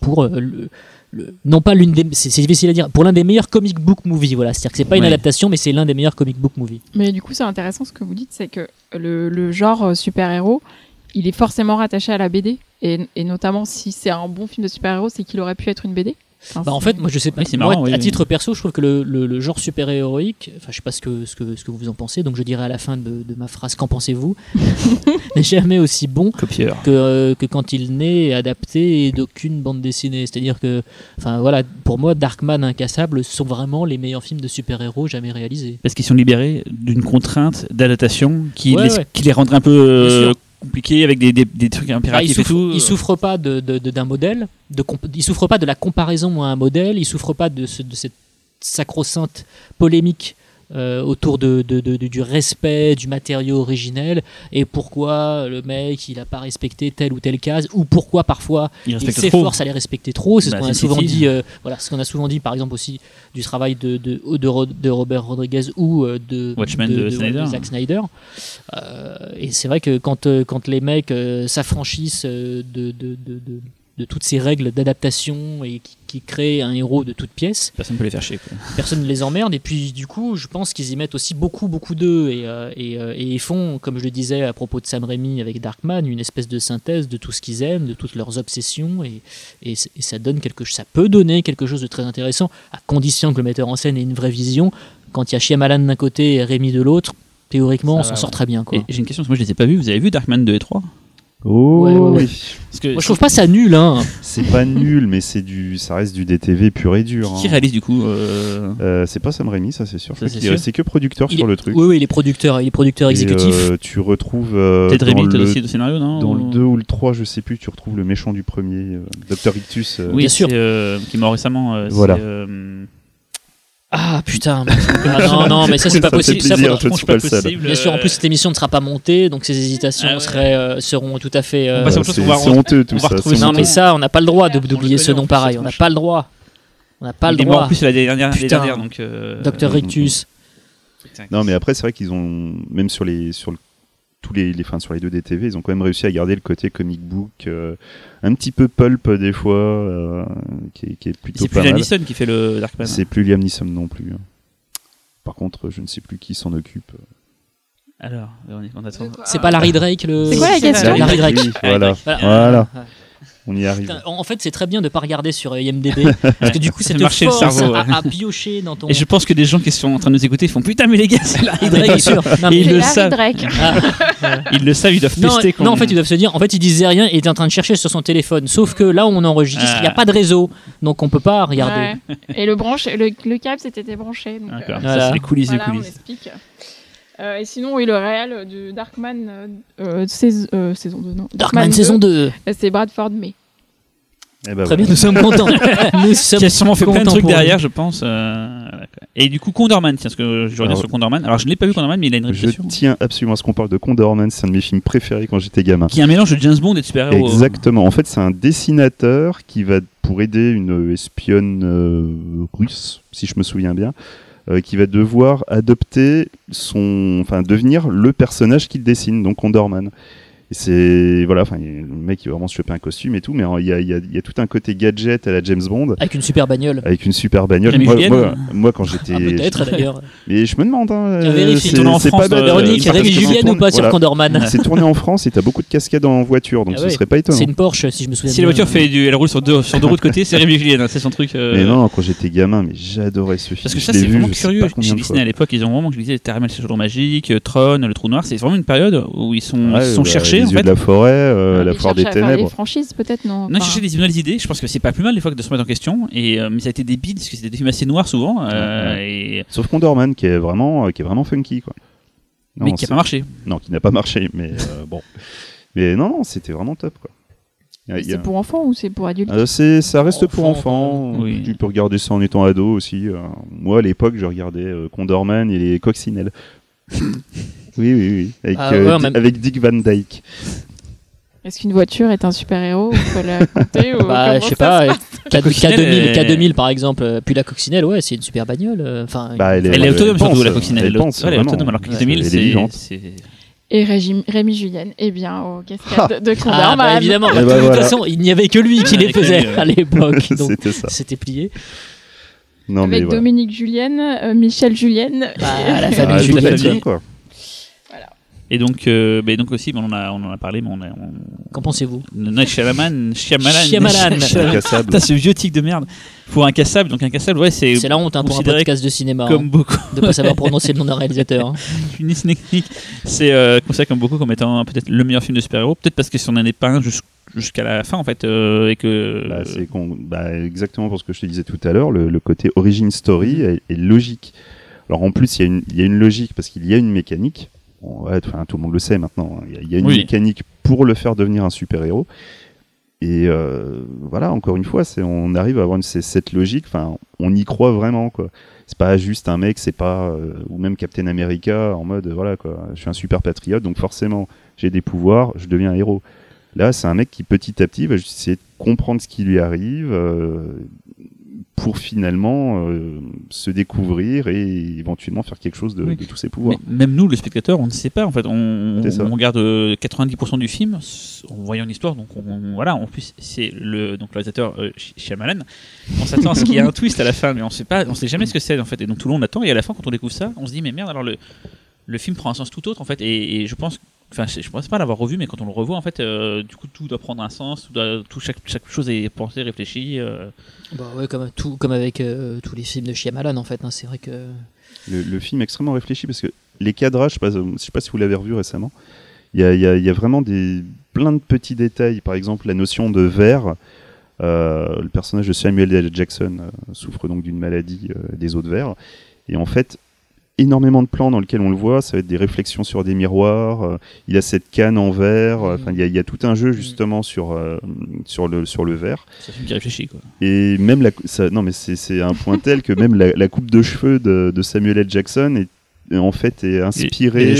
pour euh, le- non pas l'une des c'est difficile à dire pour l'un des meilleurs comic book movies voilà c'est-à-dire que c'est pas une Ouais. adaptation mais c'est l'un des meilleurs comic book movies Mais du coup, c'est intéressant ce que vous dites, c'est que le, le genre euh, super-héros, il est forcément rattaché à la BD. Et, et notamment, si c'est un bon film de super-héros, c'est qu'il aurait pu être une BD. Bah, en fait, moi je sais pas. Oui, c'est moi, marrant, oui, à oui. titre perso, je trouve que le, le- le genre super-héroïque, enfin, je sais pas ce que, ce, que, ce que vous en pensez, donc je dirais à la fin de, de ma phrase Qu'en pensez-vous? [LAUGHS] N'est jamais aussi bon Copieur. que, euh, que quand il n'est adapté d'aucune bande dessinée. C'est-à-dire que, enfin voilà, pour moi, Darkman, Incassable sont vraiment les meilleurs films de super-héros jamais réalisés. Parce qu'ils sont libérés d'une contrainte d'adaptation qui, Ouais, les, ouais. qui les rendrait un peu euh, Compliqués avec des, des, des trucs impératifs et souffre, tout. il souffre pas de, de- de- d'un modèle, de comp- il souffre pas de la comparaison à un modèle, il souffre pas de, ce- de cette sacro-sainte polémique euh, autour de, de- de- de- du respect du matériau originel et pourquoi le mec il a pas respecté telle ou telle case ou pourquoi parfois il trop. s'efforce à les respecter trop. C'est Bah, ce qu'on a souvent dit. euh, voilà, ce qu'on a souvent dit, par exemple aussi du travail de de, de, Ro- de Robert Rodriguez ou euh, de Watchmen de Snyder. Zack Snyder. Et c'est vrai que quand quand les mecs s'affranchissent de, de, toutes ces règles d'adaptation et qui, qui créent un héros de toutes pièces, Personne ne peut les faire chier. Quoi. personne ne les emmerde et puis du coup je pense qu'ils y mettent aussi beaucoup beaucoup d'eux et, euh, et, euh, et font comme je le disais à propos de Sam Raimi avec Darkman une espèce de synthèse de tout ce qu'ils aiment de toutes leurs obsessions et, et, c- et ça donne quelque ça peut donner quelque chose de très intéressant à condition que le metteur en scène ait une vraie vision quand il y a Shyamalan d'un côté et Raimi de l'autre théoriquement Ça on s'en ouais. sort très bien j'ai une question, parce que moi je les ai pas vus. Vous avez vu Darkman 2 et 3 Oh, Ouais, ouais, ouais. oui. Parce que Moi je trouve pas ça nul hein. C'est pas nul, mais c'est du, ça reste du DTV pur et dur. qui hein. réalise du coup euh, Euh, c'est pas Sam Raimi, ça c'est sûr. C'est que producteur Il sur est- le truc. Oui oui il est producteur il est producteur Et, exécutif. euh, tu retrouves euh, Ted dans, Raimi, le, aussi le scénario, non dans le 2 ou le 3, je sais plus, tu retrouves le méchant du premier, euh, Dr. Rictus. euh, Oui, Bien sûr. euh, qui est mort récemment. euh, Voilà. Ah putain mais- ah, non non mais ça c'est pas possible ça plaisir, faudra- suis pas possible, Bien sûr, en plus cette émission ne sera pas montée, donc ces hésitations Ah ouais. seraient, euh, seront tout à fait. euh, chose, c'est honteux tout ça. Non mais ça, on n'a pas le droit le d'oublier ce nom pareil. On n'a pas le droit. On n'a pas le mort en droit. plus l'année dernière, donc. euh, Docteur Rictus. Non, mais après, c'est vrai qu'ils ont, même sur les, sur le- tous les, les, enfin, sur les deux DTV, ils ont quand même réussi à garder le côté comic book, euh, un petit peu pulp des fois, euh, qui, est, qui est plutôt C'est plus. Liam Neeson qui fait le Darkman. C'est plus Liam Neeson non plus. hein. Par contre, je ne sais plus qui s'en occupe. Alors, Véronique, on attend. C'est pas Larry Drake le. C'est quoi la question Larry Larry Drake. Oui, voilà, Voilà. On y arrive. En fait, c'est très bien de pas regarder sur euh, IMDb [LAUGHS] parce que du coup, ça te marcher le force cerveau, ouais. à, à piocher dans ton. Et je pense que des gens qui sont en train de nous écouter font putain, mais les gars, c'est Larry Ah, [LAUGHS] Drake. sûr. Non, mais- Et ils le savent. Ah. Ils le savent, ils doivent Non, tester. non, en fait, ils doivent se dire, en fait, il disait rien et il était en train de chercher sur son téléphone. Sauf que là où on enregistre, il n'y a Ah. pas de réseau, donc on peut pas regarder. Ouais. Et le, branche, le, le câble s'était débranché. donc, D'accord, euh, Voilà. ça c'est les coulisses, les voilà, on coulisses. explique. Euh, et sinon, oui, le réel de Darkman, euh, euh, sais- euh, saison 2, non. Darkman saison 2. euh, C'est Bradford May. Eh ben, Très voilà. bien, nous sommes contents. [LAUGHS] nous sommes Qui a sûrement fait plein de trucs derrière, je pense. euh. Et du coup, Condorman, tiens, parce que je reviens Alors- sur Condorman. Alors, je ne l'ai pas vu Condorman, mais il a une Je réputation. tiens absolument à ce qu'on parle de Condorman, c'est un de mes films préférés quand j'étais gamin. Qui est un mélange de James Bond et de super-héros. Exactement. En fait, c'est un dessinateur qui va pour aider une espionne euh, russe, si je me souviens bien, euh, qui va devoir adopter son, enfin, devenir le personnage qu'il dessine, donc Condorman. Et c'est voilà, enfin, le mec il va vraiment se choper un costume et tout, mais euh, il y a, il y a- il y a tout un côté gadget à la James Bond. Avec une super bagnole. Avec une super bagnole. Moi, Julien, moi, moi, quand j'étais. Ah, peut-être d'ailleurs. [LAUGHS] Mais je me demande. Hein, vérifie. c'est- Tourné en c'est France, pas euh, Véronique, parce Rémi Julien ou pas sur. Condorman C'est tourné en France et t'as beaucoup de cascades en voiture, donc Ah ce serait pas étonnant. C'est une Porsche, si je me souviens Si la voiture fait du, elle roule sur deux, sur deux roues de côté, c'est Rémi Julien, hein, c'est son truc. euh, Mais non, quand j'étais gamin, mais j'adorais ce film. Parce que Je ça, c'est vraiment je curieux. Chez Disney à l'époque, ils ont vraiment utilisé Caramel Séjour Magique, euh, Tron, Le Trou Noir. C'est vraiment une période où ils sont, fois. Les en yeux fait. de la forêt, euh, la foire des ténèbres. des franchises, peut-être, non Non, Enfin, chercher des nouvelles idées. Je pense que c'est pas plus mal des fois que de se remettre en question. Et euh, mais ça a été des bides parce que c'était des films assez noirs souvent, euh, et, Sauf Condorman qui est vraiment, euh, qui est vraiment funky, quoi. mais Non, qui a c'est- pas marché. Non, qui n'a pas marché, mais euh, [LAUGHS] bon. Mais non, non, c'était vraiment top, quoi. A- C'est pour enfants ou c'est pour adultes? Euh, c'est, ça reste pour Enfant, enfants. oui. Tu peux regarder ça en étant ado aussi. Moi, à l'époque, je regardais Condorman et les Coccinelles. [LAUGHS] oui, oui, oui. Avec, Ah euh, ouais, même- avec Dick Van Dyke. Est-ce qu'une voiture est un super-héros ou faut la compter ou Bah, je sais pas, se euh, passe [LAUGHS] K, coccinelle K2000, est- K2000 par exemple, euh, puis la coccinelle, ouais, c'est une super bagnole. Enfin, Bah, elle est- Elle est autonome pense, surtout, la coccinelle. elle pense, ouais, elle est autonome, alors que Ouais. 2000, Elle est c'est. vivante. c'est- Et Régi- Rémi Julienne, eh bien, aux cascades de ah, Condorman. bah, évidemment, bah, bah, de toute voilà. façon, il n'y avait que lui qui les faisait à l'époque, [LAUGHS] donc C'était ça. c'était plié. Non, mais Avec voilà. Dominique Julienne, euh, Michel Julienne. Bah, [LAUGHS] la famille Ah, famille, quoi. Et donc, euh, mais donc aussi, on, en a, on en a parlé, mais on a. On... Qu'en pensez-vous Night Shyamalan, Shyamalan, Shyamalan. Putain, ce vieux tic de merde. Pour incassable, donc incassable, ouais, c'est C'est la honte hein, pour un podcast de cinéma comme hein, beaucoup. de pas savoir prononcer le nom d'un réalisateur. hein. [LAUGHS] une technique. C'est euh, considéré comme beaucoup comme étant peut-être le meilleur film de super-héros, peut-être parce que si on n'en est pas un jus- jusqu'à la fin en fait, euh, et que. Bah, c'est con- bah, exactement pour ce que je te disais tout à l'heure, le, le côté origin story est, est logique. Alors en plus, il y, a une- il y a une logique parce qu'il y a une mécanique. Ouais, tout le monde le sait maintenant. hein. Il y a, il y a une Oui. mécanique pour le faire devenir un super-héros. Et euh, voilà, encore une fois, c'est on arrive à avoir une- cette logique. Enfin, on y croit vraiment, quoi. C'est pas juste un mec, c'est pas euh, ou même Captain America en mode voilà quoi. Je suis un super patriote, donc forcément j'ai des pouvoirs, je deviens un héros. Là, c'est un mec qui petit à petit va essayer de comprendre ce qui lui arrive euh, pour finalement euh, se découvrir et éventuellement faire quelque chose de, Oui. de tous ses pouvoirs. Mais même nous, le spectateur, on ne sait pas en fait. On, on regarde euh, 90% du film en voyant l'histoire, donc on, voilà. En plus, c'est le donc le réalisateur euh, Sh- Shyamalan. On s'attend à ce qu'il y ait un [LAUGHS] twist à la fin, mais on sait pas, on sait jamais ce que c'est en fait. Et donc tout le monde attend. Et à la fin, quand on découvre ça, on se dit mais merde. Alors le le film prend un sens tout autre en fait. Et, et je pense, enfin, je je pense pas l'avoir revu, mais quand on le revoit en fait, euh, du coup tout doit prendre un sens. Tout, doit- tout chaque chaque chose est pensée, réfléchie. euh. Bah ouais, comme, tout, comme avec euh, tous les films de Shyamalan en fait. hein, c'est vrai que. Le, le film est extrêmement réfléchi parce que les cadrages, je sais pas, je sais pas si vous l'avez revu récemment, il y a, il y a- il y a vraiment des, plein de petits détails. Par exemple, la notion de verre. Euh, le personnage de Samuel L. Jackson euh, souffre donc d'une maladie euh, des os de verre. Et en fait, énormément de plans dans lesquels on le voit, ça va être des réflexions sur des miroirs. euh, il a cette canne en verre. Enfin, il y, a- il y a tout un jeu justement sur, euh, sur, le, sur le verre. Un film qui réfléchit quoi. Et même la, ça, non mais c'est c'est un point tel que même la, la coupe de cheveux de, de Samuel L. Jackson est en fait est inspirée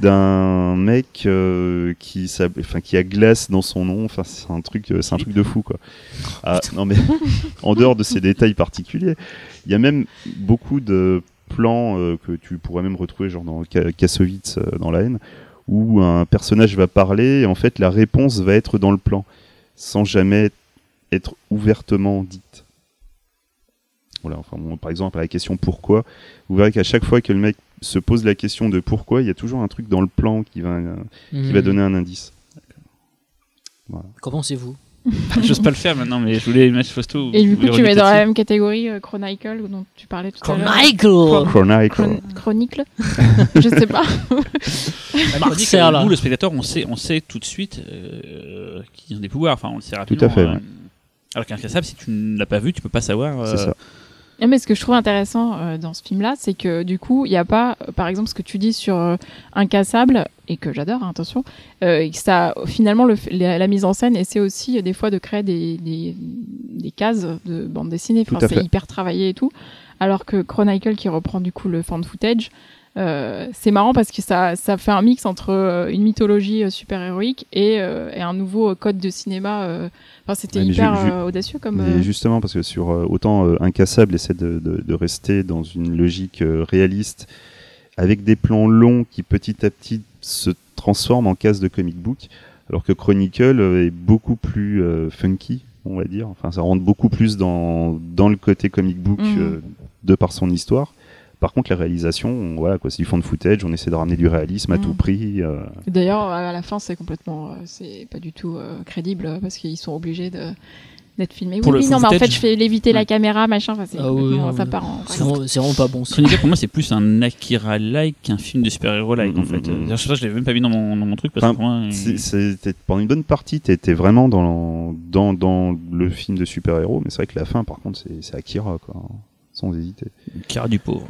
d'un mec euh, qui s'app- enfin qui a glace dans son nom. Enfin c'est un truc euh, c'est un truc de fou quoi. Ah, non mais [LAUGHS] en dehors de ces détails particuliers, il y a même beaucoup de plans euh, que tu pourrais même retrouver genre dans Ka- Kassovitz euh, dans la haine où un personnage va parler et en fait la réponse va être dans le plan sans jamais être ouvertement dite. Voilà, enfin, bon, par exemple, à la question pourquoi, vous verrez qu'à chaque fois que le mec se pose la question de pourquoi, il y a toujours un truc dans le plan qui va, euh, qui va Hmm. donner un indice. Qu'en pensez-vous? [LAUGHS] J'ose pas le faire maintenant, mais je voulais mettre photo. Et du coup, tu mets dans la même catégorie euh, Chronicle dont tu parlais tout à l'heure. Chronicle. Chron- Chronicle [LAUGHS] Je sais pas. [LAUGHS] Marcel. Nous, le spectateur, on sait, on sait tout de suite euh, qu'ils ont des pouvoirs. Enfin, on le sait rapidement. à fait, euh, ouais. Alors qu'incassable, si tu ne l'as pas vu, tu peux pas savoir. euh, C'est ça. Mais ce que je trouve intéressant euh, dans ce film-là, c'est que du coup, il n'y a pas, euh, par exemple, ce que tu dis sur euh, Incassable, et que j'adore, hein, attention, euh, et que ça, finalement, le, la, la mise en scène essaie aussi euh, des fois de créer des, des, des cases de bande dessinée. Enfin, c'est hyper travaillé et tout. Alors que Chronicle, qui reprend du coup le fan footage, euh, c'est marrant parce que ça, ça fait un mix entre euh, une mythologie euh, super-héroïque et, euh, et un nouveau euh, code de cinéma. euh. Enfin, c'était Ouais, hyper ju- audacieux comme. Mais justement, parce que sur euh, autant euh, Incassable essaie de, de- de rester dans une logique réaliste, avec des plans longs qui petit à petit se transforment en cases de comic book, alors que Chronicle est beaucoup plus euh, funky, on va dire. Enfin, ça rentre beaucoup plus dans, dans le côté comic book euh, de par son histoire. Par contre, la réalisation, on- voilà, quoi, c'est du fond de footage, on essaie de ramener du réalisme à tout prix. euh, D'ailleurs, à la fin, c'est complètement, euh, c'est pas du tout euh, crédible parce qu'ils sont obligés de d'être filmés. Pour oui, le non, mais en fait, je fais léviter la caméra, machin. Enfin, c'est Ah oui, complètement- non, ça mais- part en. C'est vraiment, pas bon. ça. Pour moi, c'est plus un Akira-like qu'un film de super-héros-like, en Mm, fait. mm, mm. Je je l'avais même pas vu dans mon, dans mon truc, parce Enfin, que pendant une bonne partie, tu étais vraiment dans, dans, dans le film de super-héros, mais c'est vrai que la fin, par contre, c'est Akira, quoi, sans hésiter. Akira du pauvre.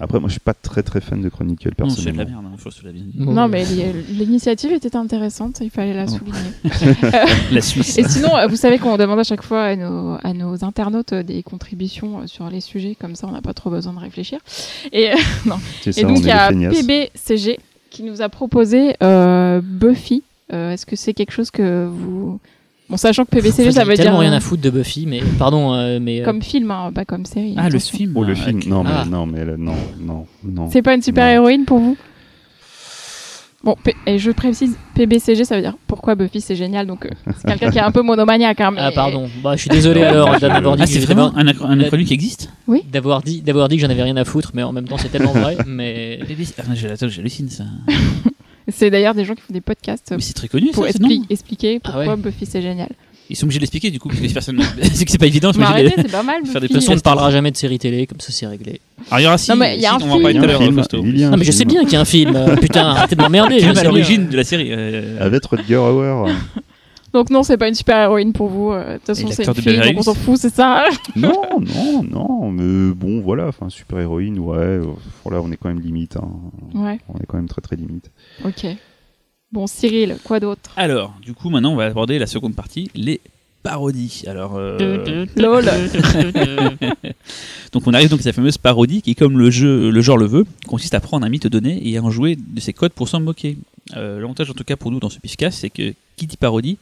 Après, moi, je suis pas très très fan de Chronicle, Non, c'est de la personnellement. merde, hein, faut se la. Bon, Non, euh, mais l'initiative était intéressante, il fallait la souligner. [LAUGHS] La Suisse. Et sinon, euh, vous savez qu'on demande à chaque fois à nos, à nos internautes euh, des contributions euh, sur les sujets, comme ça on n'a pas trop besoin de réfléchir. Et, euh, [LAUGHS] C'est et ça, donc on il y a. PBCG qui nous a proposé euh, Buffy euh, est-ce que c'est quelque chose que vous. Bon, sachant que PBCG, Enfin, ça veut dire. tellement rien à foutre de Buffy, mais pardon, euh, mais euh, Comme film, hein, pas comme série. Ah, le film. Oh, le ah, film. Non, mais, Ah. non, mais non, non, non. C'est pas une super héroïne pour vous? Bon, P- et je précise, PBCG, ça veut dire pourquoi Buffy c'est génial. Donc, euh, c'est quelqu'un qui est un peu monomaniaque. Hein, mais- ah pardon, bah, je suis désolé [LAUGHS] alors d'avoir dit Ah, que c'est vraiment un, acronyme qui existe? D'avoir dit d'avoir dit que j'en avais rien à foutre, mais en même temps c'est tellement vrai. Mais [LAUGHS] Ah, J'hallucine ça. [LAUGHS] C'est d'ailleurs des gens qui font des podcasts Mais c'est très connu pour ça, non expliquer pourquoi ouais. Buffy c'est génial. Ils sont obligés de l'expliquer du coup, [LAUGHS] parce que personne. c'est que c'est pas évident. Mais arrêtez, c'est pas mal. faire des Buffy. de toute façon on ne parlera jamais de série télé, comme ça c'est réglé. Alors il y aura si, Non, mais il y a si, un on va film. tout à Non mais je sais bien qu'il y a un film. [LAUGHS] euh, putain, arrêtez de m'emmerder. je Même à l'origine de la série. euh, Avec Rutger Hauer. [LAUGHS] Donc, non, c'est pas une super héroïne pour vous. euh, De toute façon, c'est une fille, donc on s'en fout, c'est ça. [LAUGHS] non, non, non, mais bon, voilà, enfin, super héroïne, ouais, euh, voilà, on est quand même limite, hein. ouais, on est quand même très très limite. ok. Bon, Cyril, quoi d'autre? Alors, du coup, maintenant, on va aborder la seconde partie, les parodies. Alors, euh, Lol. [LAUGHS] donc on arrive donc à cette fameuse parodie qui, comme le jeu, le genre le veut, consiste à prendre un mythe donné et à en jouer de ses codes pour s'en moquer. Euh, L'avantage, en tout cas pour nous dans ce pifcast, c'est que qui dit parodie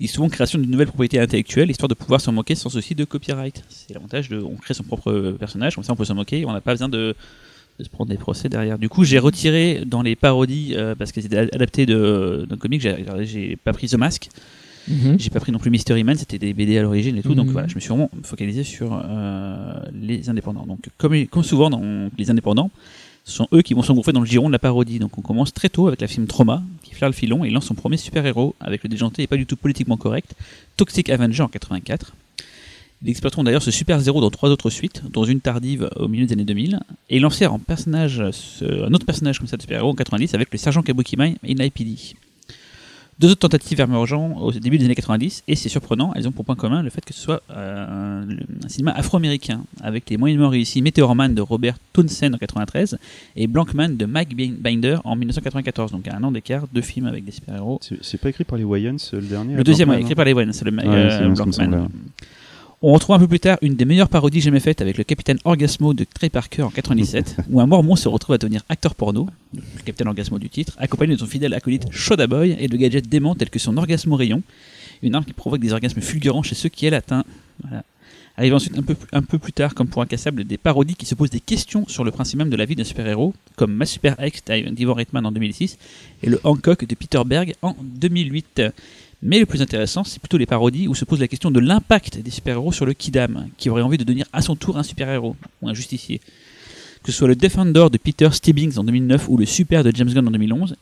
dit souvent création d'une nouvelle propriété intellectuelle, histoire de pouvoir s'en moquer sans souci de copyright. C'est l'avantage de, on crée son propre personnage, comme ça on peut s'en moquer, on n'a pas besoin de, se prendre des procès derrière. Du coup, j'ai retiré dans les parodies euh, parce qu'elles étaient adaptées d'un comic, j'ai pas pris The Mask. Mhm. J'ai pas pris non plus Mystery Man, c'était des BD à l'origine et tout, donc Mhm. voilà, je me suis vraiment focalisé sur euh, les indépendants. Donc, comme, comme souvent dans les indépendants, ce sont eux qui vont s'engouffrer dans le giron de la parodie. Donc, on commence très tôt avec la film Trauma, qui flaire le filon et lance son premier super-héros avec le déjanté et pas du tout politiquement correct, Toxic Avenger en 84. Ils exploiteront d'ailleurs ce super zéro dans trois autres suites, dont une tardive au milieu des années 2000, et ils lancèrent en personnage, ce- un autre personnage comme ça de super-héros en 90 avec le sergent Kabukiman et NIPD. Deux autres tentatives émergentes au début des années 90, et c'est surprenant, elles ont pour point commun le fait que ce soit euh, un, un cinéma afro-américain, avec les moyennement réussis Meteor Man de Robert Townsend en 93 et Blankman de Mike Binder en 1994, donc à un an d'écart, deux films avec des super-héros. C'est pas écrit par les Wayans le dernier Le deuxième, ouais, écrit par les Wayans, c'est le euh, me Blankman. On retrouve un peu plus tard une des meilleures parodies jamais faites avec le Capitaine Orgasmo de Trey Parker en 97, [LAUGHS] où un mormon se retrouve à devenir acteur porno, le Capitaine Orgasmo du titre, accompagné de son fidèle acolyte Shoda Boy et de gadgets déments tels que son Orgasmo Rayon, une arme qui provoque des orgasmes fulgurants chez ceux qui elle atteint. Voilà. Arrive ensuite un peu, un peu plus tard, comme pour Incassable, des parodies qui se posent des questions sur le principe même de la vie d'un super-héros, comme Ma Super Ex d'Ivan Reitman en 2006 et le Hancock de Peter Berg en 2008. Mais le plus intéressant, c'est plutôt les parodies où se pose la question de l'impact des super-héros sur le Kidam, qui aurait envie de devenir à son tour un super-héros ou un justicier. Que ce soit le Defender de Peter Stibbings en 2009 ou le Super de James Gunn en 2011,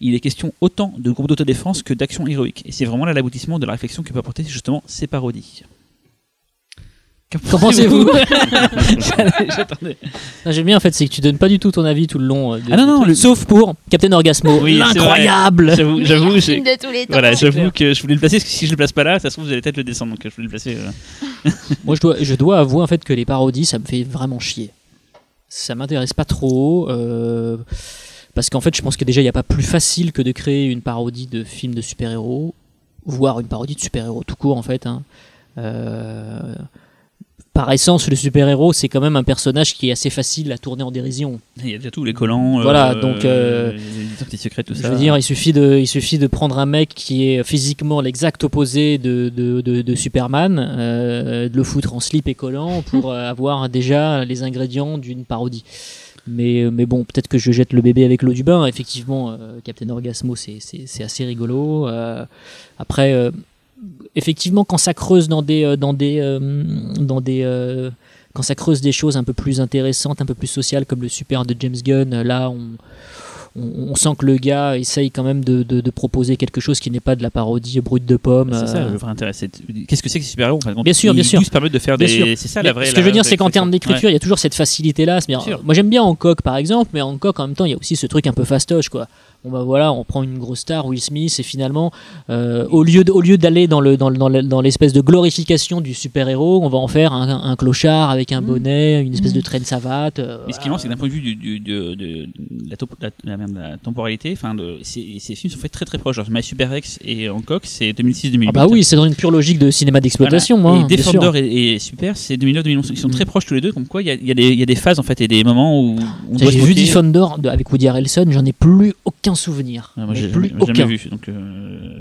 il est question autant de groupes d'autodéfense que d'actions héroïques. Et c'est vraiment là l'aboutissement de la réflexion que peut apporter justement ces parodies. Qu'en pensez-vous [LAUGHS] [LAUGHS] J'attendais. Non, J'aime bien en fait, c'est que tu donnes pas du tout ton avis tout le long. euh, de- Ah non, du non, le- sauf pour Captain Orgasmo, Oui, c'est l'incroyable. J'avoue, j'avoue, j'ai- de tous les temps. voilà, j'avoue que je voulais le placer, parce que si je le place pas là, ça se trouve vous allez peut-être le descendre, donc je voulais le placer. euh. [LAUGHS] Moi, je dois, je dois avouer en fait que les parodies, ça me fait vraiment chier. Ça m'intéresse pas trop. euh, parce qu'en fait, je pense que déjà, il n'y a pas plus facile que de créer une parodie de film de super-héros, voire une parodie de super-héros tout court, en fait. hein. Euh, par essence, le super-héros, c'est quand même un personnage qui est assez facile à tourner en dérision. Il y a déjà tous les collants. Voilà, euh, donc, euh, les identités secrètes, tout Je ça. veux dire, il suffit de, il suffit de prendre un mec qui est physiquement l'exact opposé de, de, de, de Superman, euh, de le foutre en slip et collant pour [LAUGHS] avoir déjà les ingrédients d'une parodie. Mais, mais bon, peut-être que je jette le bébé avec l'eau du bain. Effectivement, Captain Orgasmo, c'est- assez rigolo. Après, effectivement, quand ça creuse dans des, euh, dans des, euh, dans des, euh, quand ça creuse des choses un peu plus intéressantes, un peu plus sociales, comme le super de James Gunn, là, on, on, on sent que le gars essaye quand même de, de- de proposer quelque chose qui n'est pas de la parodie brute de pomme. C'est ça le vrai intérêt. Qu'est-ce que c'est que ces super-héros Bien sûr, Ils bien sûr. permettent de faire Bien des. C'est ça Mais la vraie. Ce que je veux dire, c'est qu'en termes d'écriture, il y a toujours cette facilité-là. Moi, j'aime bien Hancock, par exemple, mais Hancock, en même temps, il y a aussi ce truc un peu fastoche, quoi. Bon bah voilà, on prend une grosse star, Will Smith, et finalement, euh, au lieu de- au lieu d'aller dans le dans, le- dans le- dans l'espèce de glorification du super-héros, on va en faire un, un clochard avec un Mm. bonnet, une espèce Mm. de traîne savate. euh, Mais ce qui est voilà. marrant, c'est que d'un point de vue du, du- de, de- de la, top- la- la- merde, la temporalité, enfin, ces, ces films sont faits très très proches. Genre, My Super X et Hancock, c'est 2006-2008. Ah bah oui, c'est dans une pure logique de cinéma d'exploitation, moi. Et. Defender et, et Super, c'est 2009-2011. Ils sont Mm. très proches tous les deux, comme quoi il y a, y a des- il y a des phases en fait et des moments où on doit se J'ai vu. Defender de- avec Woody Harrelson, j'en ai plus aucun aucun souvenir. Ah, moi, j'ai plus jamais, aucun. jamais vu. Donc, euh,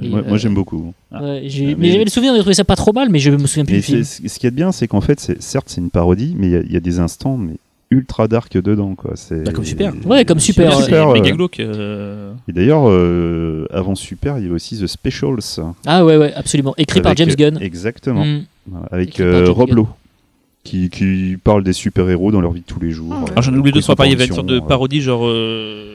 Moi, euh, moi, j'aime beaucoup. Ah. Ouais, Euh, mais mais- j'avais le souvenir de trouver ça pas trop mal, mais je me souviens plus Mais du film. c'est- ce qui est bien, c'est qu'en fait, certes, c'est une parodie, mais il y a- il y, a des instants mais ultra dark dedans. Quoi. Bah, comme Super. Ouais, comme Super. Super, méga euh, glauque. euh, Et d'ailleurs, euh, avant Super, il y avait aussi The Specials. Ah ouais, ouais, absolument. Écrit par James Gunn. Exactement. Mm. Voilà, Avec euh, Rob. Lowe, qui, qui parle des super-héros dans leur vie de tous les jours. Ah ouais. euh, Alors j'en ai oublié deux, trois par il y avait une de sorte de parodie genre. euh,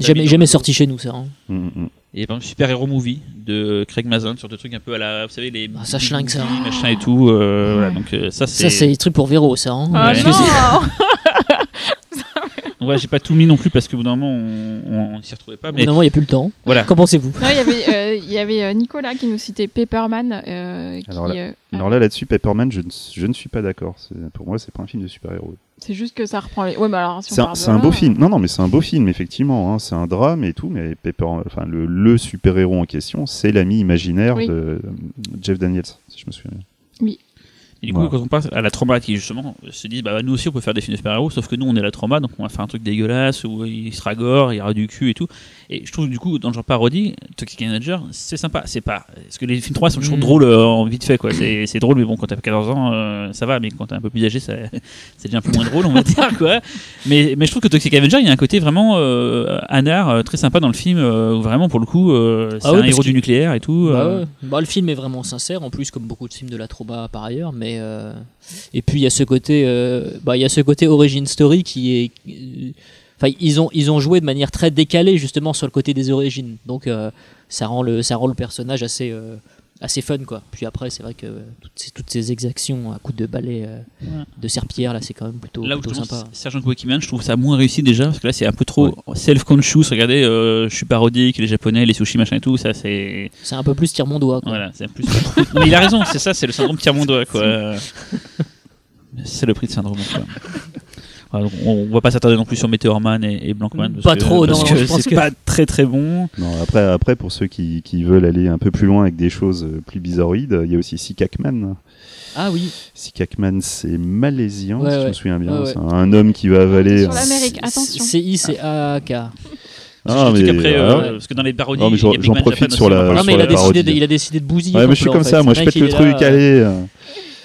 Jamais, jamais sorti chez nous, ça. hein. euh, mm, mm. Et par exemple Super Hero Movie de Craig Mazin sur des trucs un peu à la. Vous savez, les. Ah, ça schlingue, ça. Machin et tout. euh, voilà, donc euh, ça c'est. Ça, c'est des trucs pour Véro, ça. hein. Ah Ouais. non Ouais, j'ai pas tout mis non plus parce que au bout d'un moment on, on s'y retrouvait pas. Mais Évidemment, il n'y a plus le temps. voilà. Qu'en pensez-vous? Non, il y avait, euh, il y avait euh, Nicolas qui nous citait Pepperman. euh, qui, Alors là- euh, Alors là, là-dessus, Pepperman, je ne, je ne suis pas d'accord. Pour moi, c'est pas un film de super-héros. c'est juste que ça reprend les. Ouais, mais alors si on C'est un, là, beau film. Non, non, mais c'est un beau film, effectivement. hein. C'est un drame et tout, mais Pepper, enfin, le, le super-héros en question, c'est l'ami imaginaire Oui. de Jeff Daniels, si je me souviens bien. Et du coup, Voilà. quand on passe à la trauma qui justement se dit, bah nous aussi on peut faire des films de super-héros, sauf que nous on est la trauma, donc on va faire un truc dégueulasse où il sera gore, il y aura du cul et tout. Et je trouve du coup, dans le genre parodie, Toxic Avenger, c'est sympa. C'est pas. Parce que les films 3 sont toujours Mm. drôles euh, en vite fait, quoi. C'est c'est drôle, mais bon, quand t'as 14 ans, euh, ça va, mais quand t'es un peu plus âgé, ça, [LAUGHS] ça devient un peu moins drôle, on va [LAUGHS] dire, quoi. Mais, mais je trouve que Toxic Avenger, il y a un côté vraiment euh, anard, euh, très sympa dans le film, où vraiment, pour le coup, euh, c'est Ah un héros du nucléaire et tout. Bah, ouais. Bah, le film est vraiment sincère, en plus comme beaucoup de films de la Troba par ailleurs, mais et puis il y a ce côté, bah il y a ce côté origin story qui est, enfin ils ont ils ont joué de manière très décalée justement sur le côté des origines, donc euh, ça rend le ça rend le personnage assez euh, assez fun quoi. Puis après c'est vrai que toutes ces, toutes ces exactions à coups de balai euh, Ouais. de serpillère là c'est quand même plutôt, Là où plutôt sympa. Sergent Quakiman, je trouve ça moins réussi déjà, parce que là c'est un peu trop self-conscious. Regardez, euh, je suis parodique, les japonais, les sushis, machin et tout, ça c'est. C'est un peu plus tire mon doigt quoi. Voilà, c'est plus. Mais il a raison, c'est ça, c'est le syndrome tire mon doigt, quoi. [LAUGHS] c'est le prix de syndrome, quoi. Voilà, donc on, on va pas s'attarder non plus sur Meteor Man et, et Blankman. parce Pas que- trop, parce non, que je pense c'est que- pas très très bon. Non, après, après, pour ceux qui, qui veulent aller un peu plus loin avec des choses euh, plus bizarroïdes, il y a aussi Sikakman. Ah oui. Sikakman, c'est malaisien, Ouais, si je me souviens bien. Ouais, un homme qui va avaler. Sur un- l'Amérique, attention. C I C A K. Ah, mais, après, euh, voilà. parce que dans les parodies, Non, mais j'en- j'en profite sur la- non mais sur il a décidé de, parodie. il a décidé de bousiller. Ouais, mais je suis comme ça, fait. moi je pète le truc, euh, allez.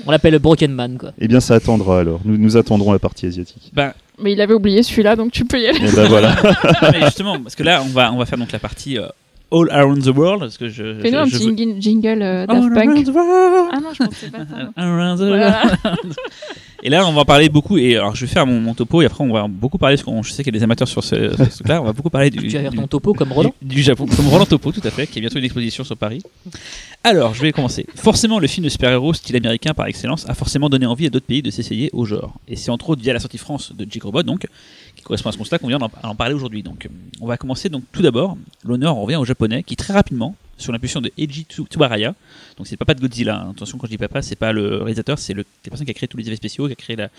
On l'appelle Broken Man quoi. Eh bien, ça attendra alors. Nous, nous attendrons la partie asiatique. Bah, Mais il avait oublié celui-là, donc tu peux y aller. Et ben voilà. [LAUGHS] Mais justement, parce que là, on va, on va faire donc la partie euh, All Around the World. Parce que je, Fais-nous un je petit veux- jingle, euh, Daft All Punk. around the world. Ah non, je pensais pas ça. [LAUGHS] Around the Voilà. world. [LAUGHS] Et là, on va parler beaucoup. Et alors, je vais faire mon, mon topo. Et après, on va beaucoup parler. Parce que je sais qu'il y a des amateurs sur ce, ce truc-là. On va beaucoup parler du, Tu vas faire ton topo comme Roland. du, du Japon. Comme Roland Topo, tout à fait. Qui a bientôt une exposition sur Paris. Alors, je vais commencer. Forcément, le film de super-héros style américain par excellence a forcément donné envie à d'autres pays de s'essayer au genre. Et c'est entre autres via la sortie France de Jake Robot, donc, correspond à ce constat qu'on vient d'en parler aujourd'hui. Donc, euh, on va commencer donc tout d'abord. L'honneur en revient au japonais qui très rapidement, sur l'impulsion de Eiji Tsu- Tsubaraya, donc c'est le papa de Godzilla. hein. Attention quand je dis papa, c'est pas le réalisateur, c'est la personne qui a créé tous les effets spéciaux, qui a créé la-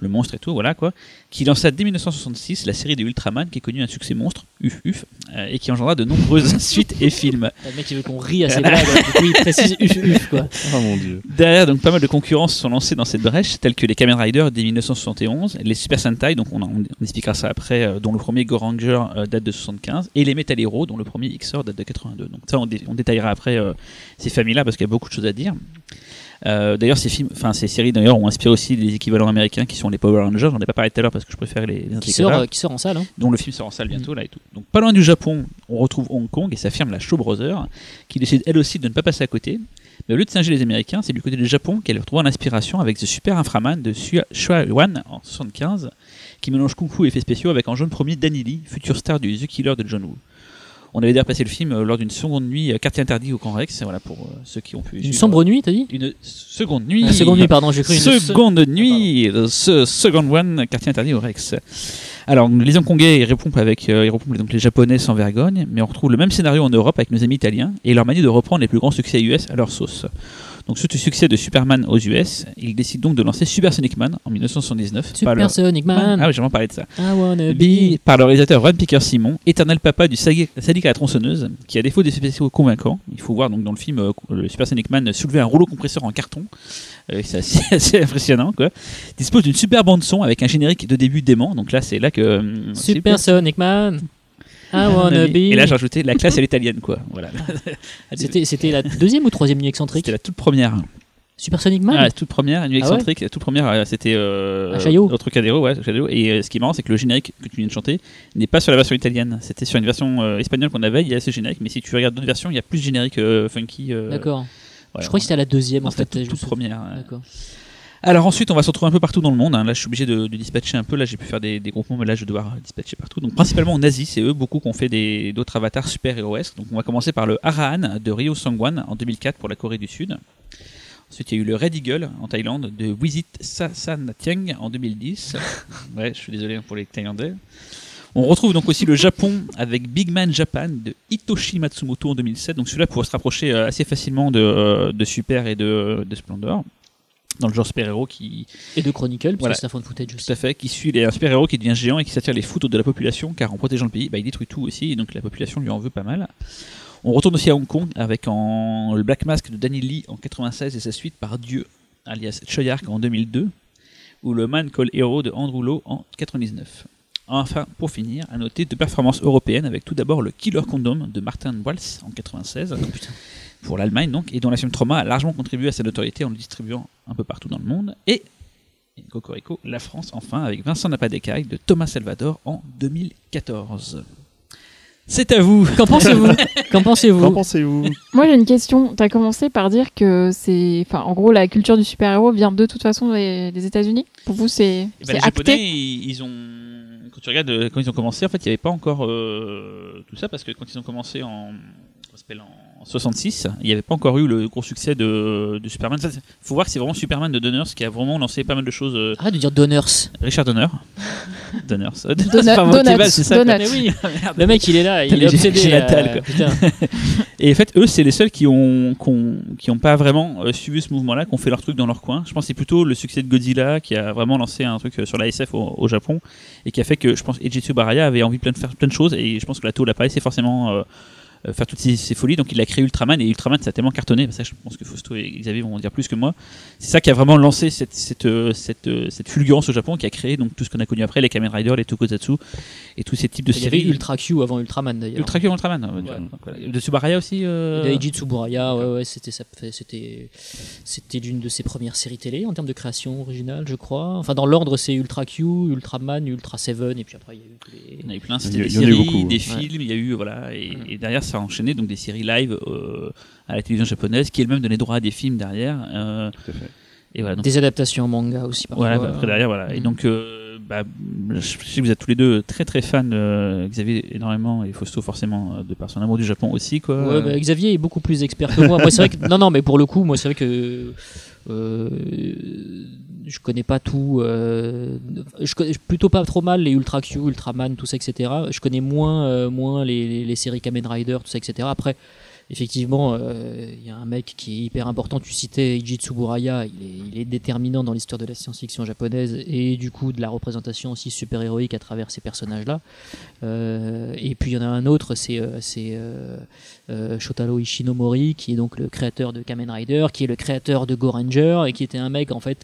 le monstre et tout, voilà quoi. Qui lança dès 1966 la série des Ultraman, qui est connue un succès monstre, uf uf, euh, et qui engendra de nombreuses [LAUGHS] suites et films. Le mec il veut qu'on rie à ses blagues. Du coup il précise uf uf quoi. [LAUGHS] Oh mon dieu. Derrière, donc pas mal de concurrents se sont lancés dans cette brèche, tels que les Kamen Rider dès 1971, les Super Sentai, donc on, en- on expliquera ça après, euh, dont le premier Go Ranger euh, date de 75, et les Metal Hero, dont le premier XOR date de 82. Donc ça, on, dé- on détaillera après euh, ces familles-là parce qu'il y a beaucoup de choses à dire. Euh, d'ailleurs, ces films, enfin ces séries d'ailleurs ont inspiré aussi les équivalents américains qui sont les Power Rangers. J'en ai pas parlé tout à l'heure parce que je préfère les, les Qui sort, euh, qui sort en salle. Hein. dont le film sort en salle bientôt là et tout. Donc pas loin du Japon, on retrouve Hong Kong et sa firme la Shaw Brothers qui décide elle aussi de ne pas passer à côté. Mais au lieu de singer les Américains, c'est du côté du Japon qu'elle retrouve l'inspiration avec The Super Inframan de Shua Wan en 75 qui mélange kung fu et effets spéciaux avec en jaune premier Danny Lee, futur star du The Killer de John Woo. On avait d'ailleurs passé le film euh, lors d'une seconde nuit euh, quartier interdit au Camp Rex, voilà pour euh, ceux qui ont pu Une sombre nuit t'as dit Une seconde nuit. Une seconde nuit pardon j'ai cru une Seconde nuit, euh, ce second one, quartier interdit au Rex. Alors, les Hongkongais, ils répondent avec ils répondent donc les Japonais sans vergogne, mais on retrouve le même scénario en Europe avec nos amis italiens et leur manière de reprendre les plus grands succès US à leur sauce. Donc, suite au succès de Superman aux US, ils décident donc de lancer Super Sonic Man en 1979. par Super leur- Sonic Man. Ah oui, j'ai vraiment parlé de ça. I wanna be. par le réalisateur Ron Picker Simon, éternel papa du sadique à la tronçonneuse, qui a défaut d'effets spéciaux convaincants. Il faut voir donc dans le film euh, le Super Sonic Man soulever un rouleau compresseur en carton. Euh, c'est assez, [LAUGHS] assez impressionnant quoi. Dispose d'une super bande son avec un générique de début dément. Donc là c'est là que euh, Super Sonic Man. Wanna be. Et là, j'ai rajouté la classe à l'italienne, quoi. Voilà. [LAUGHS] C'était, la deuxième ou troisième nuit excentrique? C'était la toute première. Supersonic Man? Ah, la toute première, Nuit Ah ouais? excentrique, la toute première, euh, c'était euh, À Chaillot Notre Cadero, ouais, Chaillot. Et euh, ce qui est marrant, c'est que le générique que tu viens de chanter n'est pas sur la version italienne. C'était sur une version euh, espagnole qu'on avait, il y a ce générique. Mais si tu regardes d'autres versions, il y a plus de générique funky. D'accord. je crois que c'était à la deuxième en C'était fait. la toute, toute première. D'accord. Alors ensuite, on va se retrouver un peu partout dans le monde. hein. Là, je suis obligé de, de dispatcher un peu. Là, j'ai pu faire des, des groupements, mais là, je vais devoir dispatcher partout. Donc principalement en Asie, c'est eux beaucoup qui ont fait d'autres avatars super-héroesques. Donc on va commencer par le Arahan de Ryo Sangwan en 2004 pour la Corée du Sud. Ensuite, il y a eu le Red Eagle en Thaïlande de Wisit Sasanatieng en 2010. [LAUGHS] ouais, je suis désolé pour les Thaïlandais. On retrouve donc aussi le Japon avec Big Man Japan de Hitoshi Matsumoto en 2007. Donc celui-là pourrait se rapprocher euh, assez facilement de, euh, de Super et de, de Splendor. Dans le genre super-héros qui, Et de Chronicle, parce Voilà. c'est fond de footage aussi. tout à fait, qui suit les- un super-héros qui devient géant et qui s'attire les foudres de la population, car en protégeant le pays, bah, il détruit tout aussi, et donc la population lui en veut pas mal. On retourne aussi à Hong Kong avec en, le Black Mask de Danny Lee en 96 et sa suite par Dieu, alias Choyark en 2002, ou le Man Call Hero de Andrew Lowe en 99. Enfin, pour finir, à noter deux performances européennes avec tout d'abord le Killer Condom de Martin Walls en 96 pour l'Allemagne donc, et dont la film Trauma a largement contribué à sa notoriété en le distribuant un peu partout dans le monde. Et, et Cocorico, la France enfin, avec Vincent Napadécaille de Thomas Salvador en 2014. C'est à vous Qu'en pensez-vous? Qu'en [LAUGHS] Qu'en pensez-vous? Pensez-vous Moi j'ai une question. Tu as commencé par dire que c'est. Enfin, en gros, la culture du super-héros vient de toute façon des, des États-Unis? Pour vous, c'est Eh ben, c'est les acté? Japonais, ils, ont. Quand tu regardes euh, quand ils ont commencé, en fait, il n'y avait pas encore euh, tout ça parce que quand ils ont commencé en, en 66, il n'y avait pas encore eu le gros succès de, de Superman. Il faut voir que c'est vraiment Superman de Donners qui a vraiment lancé pas mal de choses. euh, Arrête de dire Donners. Richard Donner. [LAUGHS] Donners. Euh, Donut- [LAUGHS] c'est pas c'est ça. quoi. Donuts. Mais oui, Merde. le mec il est là, il est obsédé. la euh, quoi. [LAUGHS] Et en fait, eux, c'est les seuls qui ont, qui ont, qui ont pas vraiment euh, suivi ce mouvement-là, qui ont fait leur truc dans leur coin. Je pense que c'est plutôt le succès de Godzilla qui a vraiment lancé un truc euh, sur la SF au, au Japon et qui a fait que je pense Ejitsu Baraya avait envie de plein- de faire plein de choses et je pense que la taux l'a pas laissé forcément euh, faire toutes ces, ces folies. Donc il a créé Ultraman et Ultraman ça a tellement cartonné. Ça, je pense que Fausto et Xavier vont en dire plus que moi. C'est ça qui a vraiment lancé cette, cette, euh, cette, euh, cette fulgurance au Japon qui a créé donc tout ce qu'on a connu après, les Kamen Rider, les Tokusatzu et tous ces types de Il y avait séries. Ultra Q avant Ultraman d'ailleurs. Ultra Q Ultraman. euh, Ouais. donc voilà. De Subaraya aussi. euh, Daiji Tsuburaya, ouais, ouais, c'était ça- c'était c'était l'une de ses premières séries télé en termes de création originale, je crois. Enfin, dans l'ordre, c'est Ultra Q, Ultraman, Ultra Seven, et puis après il y a eu tous les. Il y en a eu plein, c'était des séries, beaucoup, films, il y a eu, voilà, et, et derrière ça a enchaîné donc des séries live euh, à la télévision japonaise qui elle-même donnait droit à des films derrière. euh, Tout à fait. et voilà, donc, Des adaptations en manga aussi parfois. voilà, bah, après derrière, voilà. Et Mm. donc, euh, bah, je sais que vous êtes tous les deux très très fans, euh, Xavier énormément et Fausto forcément, de par son amour du Japon aussi, quoi. Ouais, bah, Xavier est beaucoup plus expert que moi. moi, c'est vrai que non, non, mais pour le coup, moi, c'est vrai que euh, je connais pas tout. euh, je connais plutôt pas trop mal les Ultra Q, Ultraman, tout ça, etc. Je connais moins, euh, moins les, les, les séries Kamen Rider, tout ça, etc. Après. Effectivement, euh, il y a un mec qui est hyper important. Tu citais Eiji il est, il est déterminant dans l'histoire de la science-fiction japonaise et du coup de la représentation aussi super-héroïque à travers ces personnages-là. Euh, et puis il y en a un autre, c'est euh, euh, euh, Shotaro Ishinomori, qui est donc le créateur de Kamen Rider, qui est le créateur de Go Ranger, et qui était un mec en fait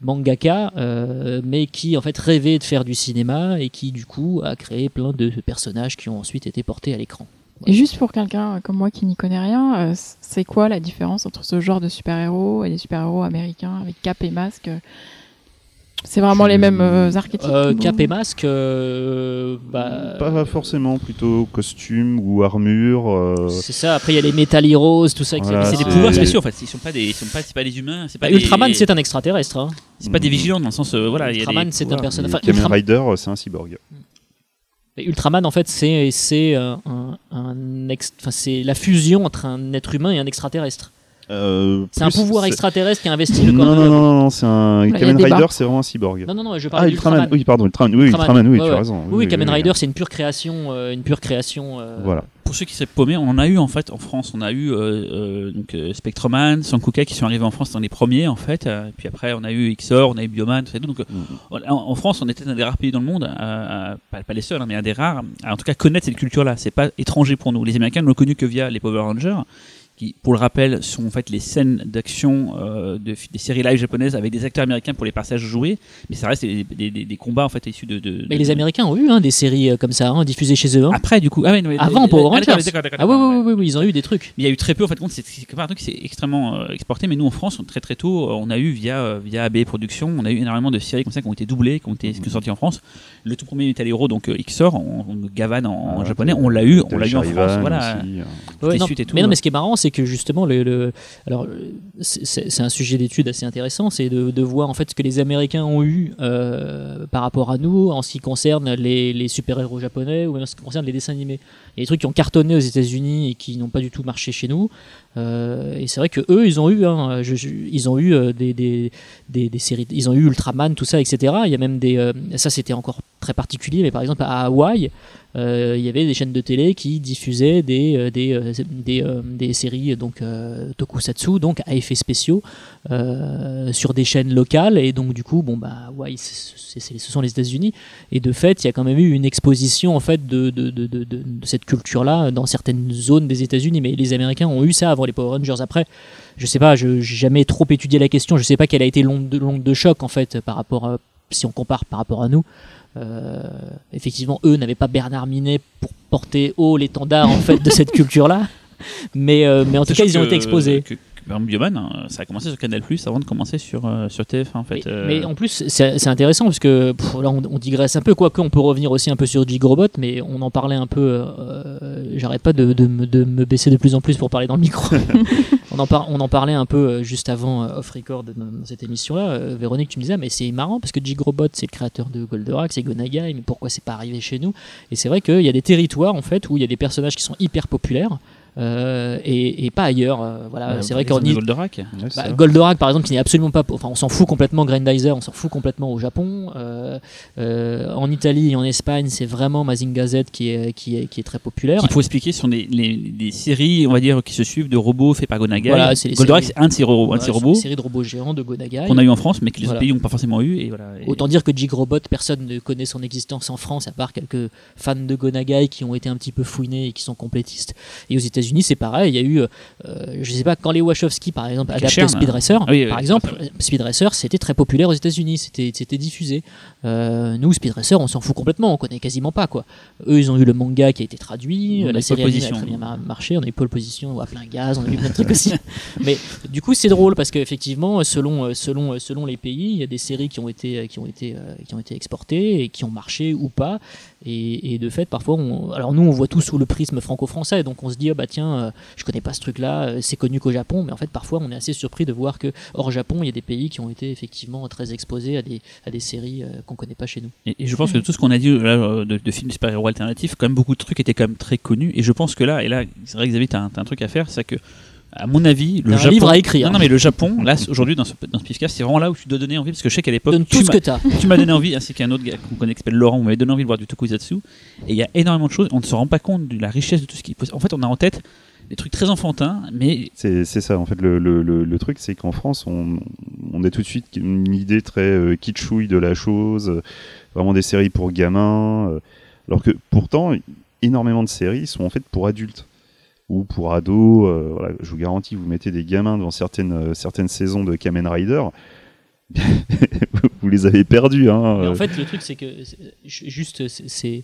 mangaka, euh, mais qui en fait rêvait de faire du cinéma et qui du coup a créé plein de personnages qui ont ensuite été portés à l'écran. Et juste pour quelqu'un comme moi qui n'y connaît rien, euh, c'est quoi la différence entre ce genre de super-héros et les super-héros américains avec cap et masque? C'est vraiment Je- les mêmes euh, archétypes Euh, cap et masque, euh, bah, Pas forcément, plutôt costume ou armure. euh, c'est ça. Après il y a les Metal Heroes, tout ça. Voilà, c'est des pouvoirs spéciaux en fait. Ils sont pas des, ils sont pas, c'est pas des humains. C'est pas Bah, des- Ultraman, c'est un extraterrestre. hein. c'est pas des vigilants dans le sens, euh, voilà. il y a Ultraman, des c'est un personnage. Enfin, Ultraman- Rider, c'est un cyborg. Mais Ultraman, en fait, c'est c'est un, un- un ex- enfin, c'est la fusion entre un être humain et un extraterrestre. Euh, C'est un pouvoir extraterrestre qui a investi le Non, corps non, non, non, non, c'est un Kamen. Rider, c'est vraiment un cyborg. Non, non, non, je Ah, parlais Ultraman, oui, pardon, Ultraman, oui, Ultraman, Ultraman, oui, ouais, tu ouais. as raison. Oui, Kamen oui, Rider, c'est une pure création, euh, une pure création. euh, Voilà. Pour ceux qui seraient paumés, on en a eu en fait en France. On a eu euh, euh, donc euh, Spectroman, Sankuka qui sont arrivés en France dans les premiers en fait. Euh, et puis après, on a eu XOR, on a eu Bioman, tout ça. Donc Mm. en, en France, on était un des rares pays dans le monde, à- à- pas, pas les seuls, hein, mais un des rares, à en tout cas connaître cette culture-là. C'est pas étranger pour nous. Les Américains ne l'ont connu que via les Power Rangers, qui, pour le rappel, sont en fait les scènes d'action euh, de, des séries live japonaises avec des acteurs américains pour les passages joués, mais ça reste des, des- des- des combats en fait issus de. de- Mais de- les Américains ont eu hein, des séries euh, comme ça, hein, diffusées chez eux. hein. Après, du coup, ah ouais, non, mais- Avant, Power ah, d'accord, Rangers. d'accord, d'accord, Ah oui, oui, ouais. oui, oui, ils ont eu des trucs. Il y a eu très peu, en fait, compte, c'est un truc qui s'est extrêmement euh, exporté, mais nous en France, très très tôt, euh, on a eu via, euh, via AB Productions, on a eu énormément de séries comme ça qui ont été doublées, qui ont été qui sont sorties en France. Le tout premier Metal Hero, donc euh, Xor, Gavan en, en Ah, japonais, on l'a eu, on l'a eu en France, voilà. aussi, euh. Ouais, non, suites et tout, mais non, mais ce qui est marrant, c'est que justement, le, alors c'est- c'est c'est un sujet d'étude assez intéressant, c'est de, voir en fait ce que les Américains ont eu euh, par rapport à nous en ce qui concerne les, les super-héros japonais ou même en ce qui concerne les dessins animés. Il y a des trucs qui ont cartonné aux États-Unis et qui n'ont pas du tout marché chez nous. Euh, et c'est vrai que eux, ils ont eu, hein, ils ont eu euh, des, des, des, séries, ils ont eu Ultraman, tout ça, etc. Il y a même des, ça c'était encore très particulier, mais par exemple à Hawaï, euh, il y avait des chaînes de télé qui diffusaient des, euh, des, euh, des, euh, des séries donc tokusatsu, donc à effets spéciaux, sur des chaînes locales. Et donc du coup, bon bah c'est- ce sont les États-Unis. Et de fait, il y a quand même eu une exposition en fait de, de, de, de, de- cette culture-là dans certaines zones des États-Unis. Mais les Américains ont eu ça avant les Power Rangers. Après, je sais pas, je n'ai jamais trop étudié la question. Je sais pas quelle a été l'onde de, de choc en fait par rapport à, si on compare par rapport à nous. Euh, effectivement, eux n'avaient pas Bernard Minet pour porter haut l'étendard en fait de cette culture-là. Mais, euh, mais en tout cas, ils ont que- été exposés. Que, Bioman, hein, ça a commencé sur Canal Plus avant de commencer sur, euh, sur TF1 en fait. Mais, euh, mais en plus, c'est intéressant parce que pff, là, on, on digresse un peu, quoique on peut revenir aussi un peu sur Gigrobot, mais on en parlait un peu. euh, J'arrête pas de, de me, de me baisser de plus en plus pour parler dans le micro. [LAUGHS] on, en parlait un peu euh, juste avant euh, off-record dans, dans cette émission-là. Euh, Véronique, tu me disais, mais c'est marrant parce que Gigrobot, c'est le créateur de Goldorak, c'est Gonagai, mais pourquoi c'est pas arrivé chez nous? Et c'est vrai qu'il y a des territoires en fait où il y a des personnages qui sont hyper populaires. Euh, et, et pas ailleurs. euh, voilà, euh, c'est vrai par qu'en Goldorak. Bah. Goldorak par exemple qui n'est absolument pas enfin on s'en fout complètement Grandizer on s'en fout complètement au Japon Euh, euh, en Italie et en Espagne c'est vraiment Mazinga Z qui est, qui est, qui est très populaire Qu'il faut expliquer, ce sont des, les- des séries, on va dire, qui se suivent de robots faits par Gonagai. Voilà, c'est les Goldorak, c'est un de ces robots, un de Voilà, ces c'est robots une série de robots géants de Gonagai qu'on a eu en France, mais que les Voilà. autres pays n'ont pas forcément eu. Et voilà. Et- Autant dire que Jigrobot, personne ne connaît son existence en France, à part quelques fans de Gonagai qui ont été un petit peu fouinés et qui sont complétistes. Et aux États-Unis, c'est pareil. Il y a eu, euh, je sais pas, quand les Wachowski, par exemple, adaptaient Chern, Speed Racer, Ah oui, par oui, exemple, Speed Racer, c'était très populaire aux États-Unis. C'était, c'était diffusé. Euh, nous, Speed Racer, on s'en fout complètement. On connaît quasiment pas, quoi. Eux, ils ont eu le manga qui a été traduit, On la série a très bien mar- marché. On a eu Pole Position, à plein gaz, on a eu plein de trucs aussi. [LAUGHS] Mais du coup, c'est drôle parce qu'effectivement, selon, euh, selon, euh, selon les pays, il y a des séries qui ont été, euh, qui ont été, euh, qui ont été exportées et qui ont marché ou pas. Et, et de fait, parfois, on, alors nous, on voit tout sous le prisme franco-français, donc on se dit, ah bah tiens, euh, je connais pas ce truc-là, euh, c'est connu qu'au Japon, mais en fait, parfois, on est assez surpris de voir que hors Japon, il y a des pays qui ont été effectivement très exposés à des, à des séries euh, qu'on connaît pas chez nous. Et, je pense que tout ce qu'on a dit là, de, films de super-héros alternatifs, quand même beaucoup de trucs étaient quand même très connus. Et je pense que là, et là, c'est vrai que Xavier, t'as un truc à faire, c'est que, à mon avis, le un Japon. livre à écrire. Non, non, mais le Japon, là, aujourd'hui, dans ce, dans ce podcast, c'est vraiment là où tu dois donner envie, parce que je sais qu'à l'époque, Donne tu tout ce m'as- que t'as. [LAUGHS] tu m'as donné envie, ainsi qu'un autre gars qu'on connaît qui s'appelle Laurent, vous m'avez donné envie de voir du tokusatsu. Et il y a énormément de choses, on ne se rend pas compte de la richesse de tout ce qui. En fait, on a en tête des trucs très enfantins, mais C'est c'est ça, en fait, le, le, le, le truc, c'est qu'en France, on, on a tout de suite une idée très euh, kitschouille de la chose, euh, vraiment des séries pour gamins, euh, alors que pourtant, énormément de séries sont en fait pour adultes ou pour ados. euh, voilà, je vous garantis, vous mettez des gamins dans certaines, euh, certaines saisons de Kamen Rider, [LAUGHS] vous les avez perdus. Hein, Mais euh. en fait, le truc, c'est que juste, c'est-.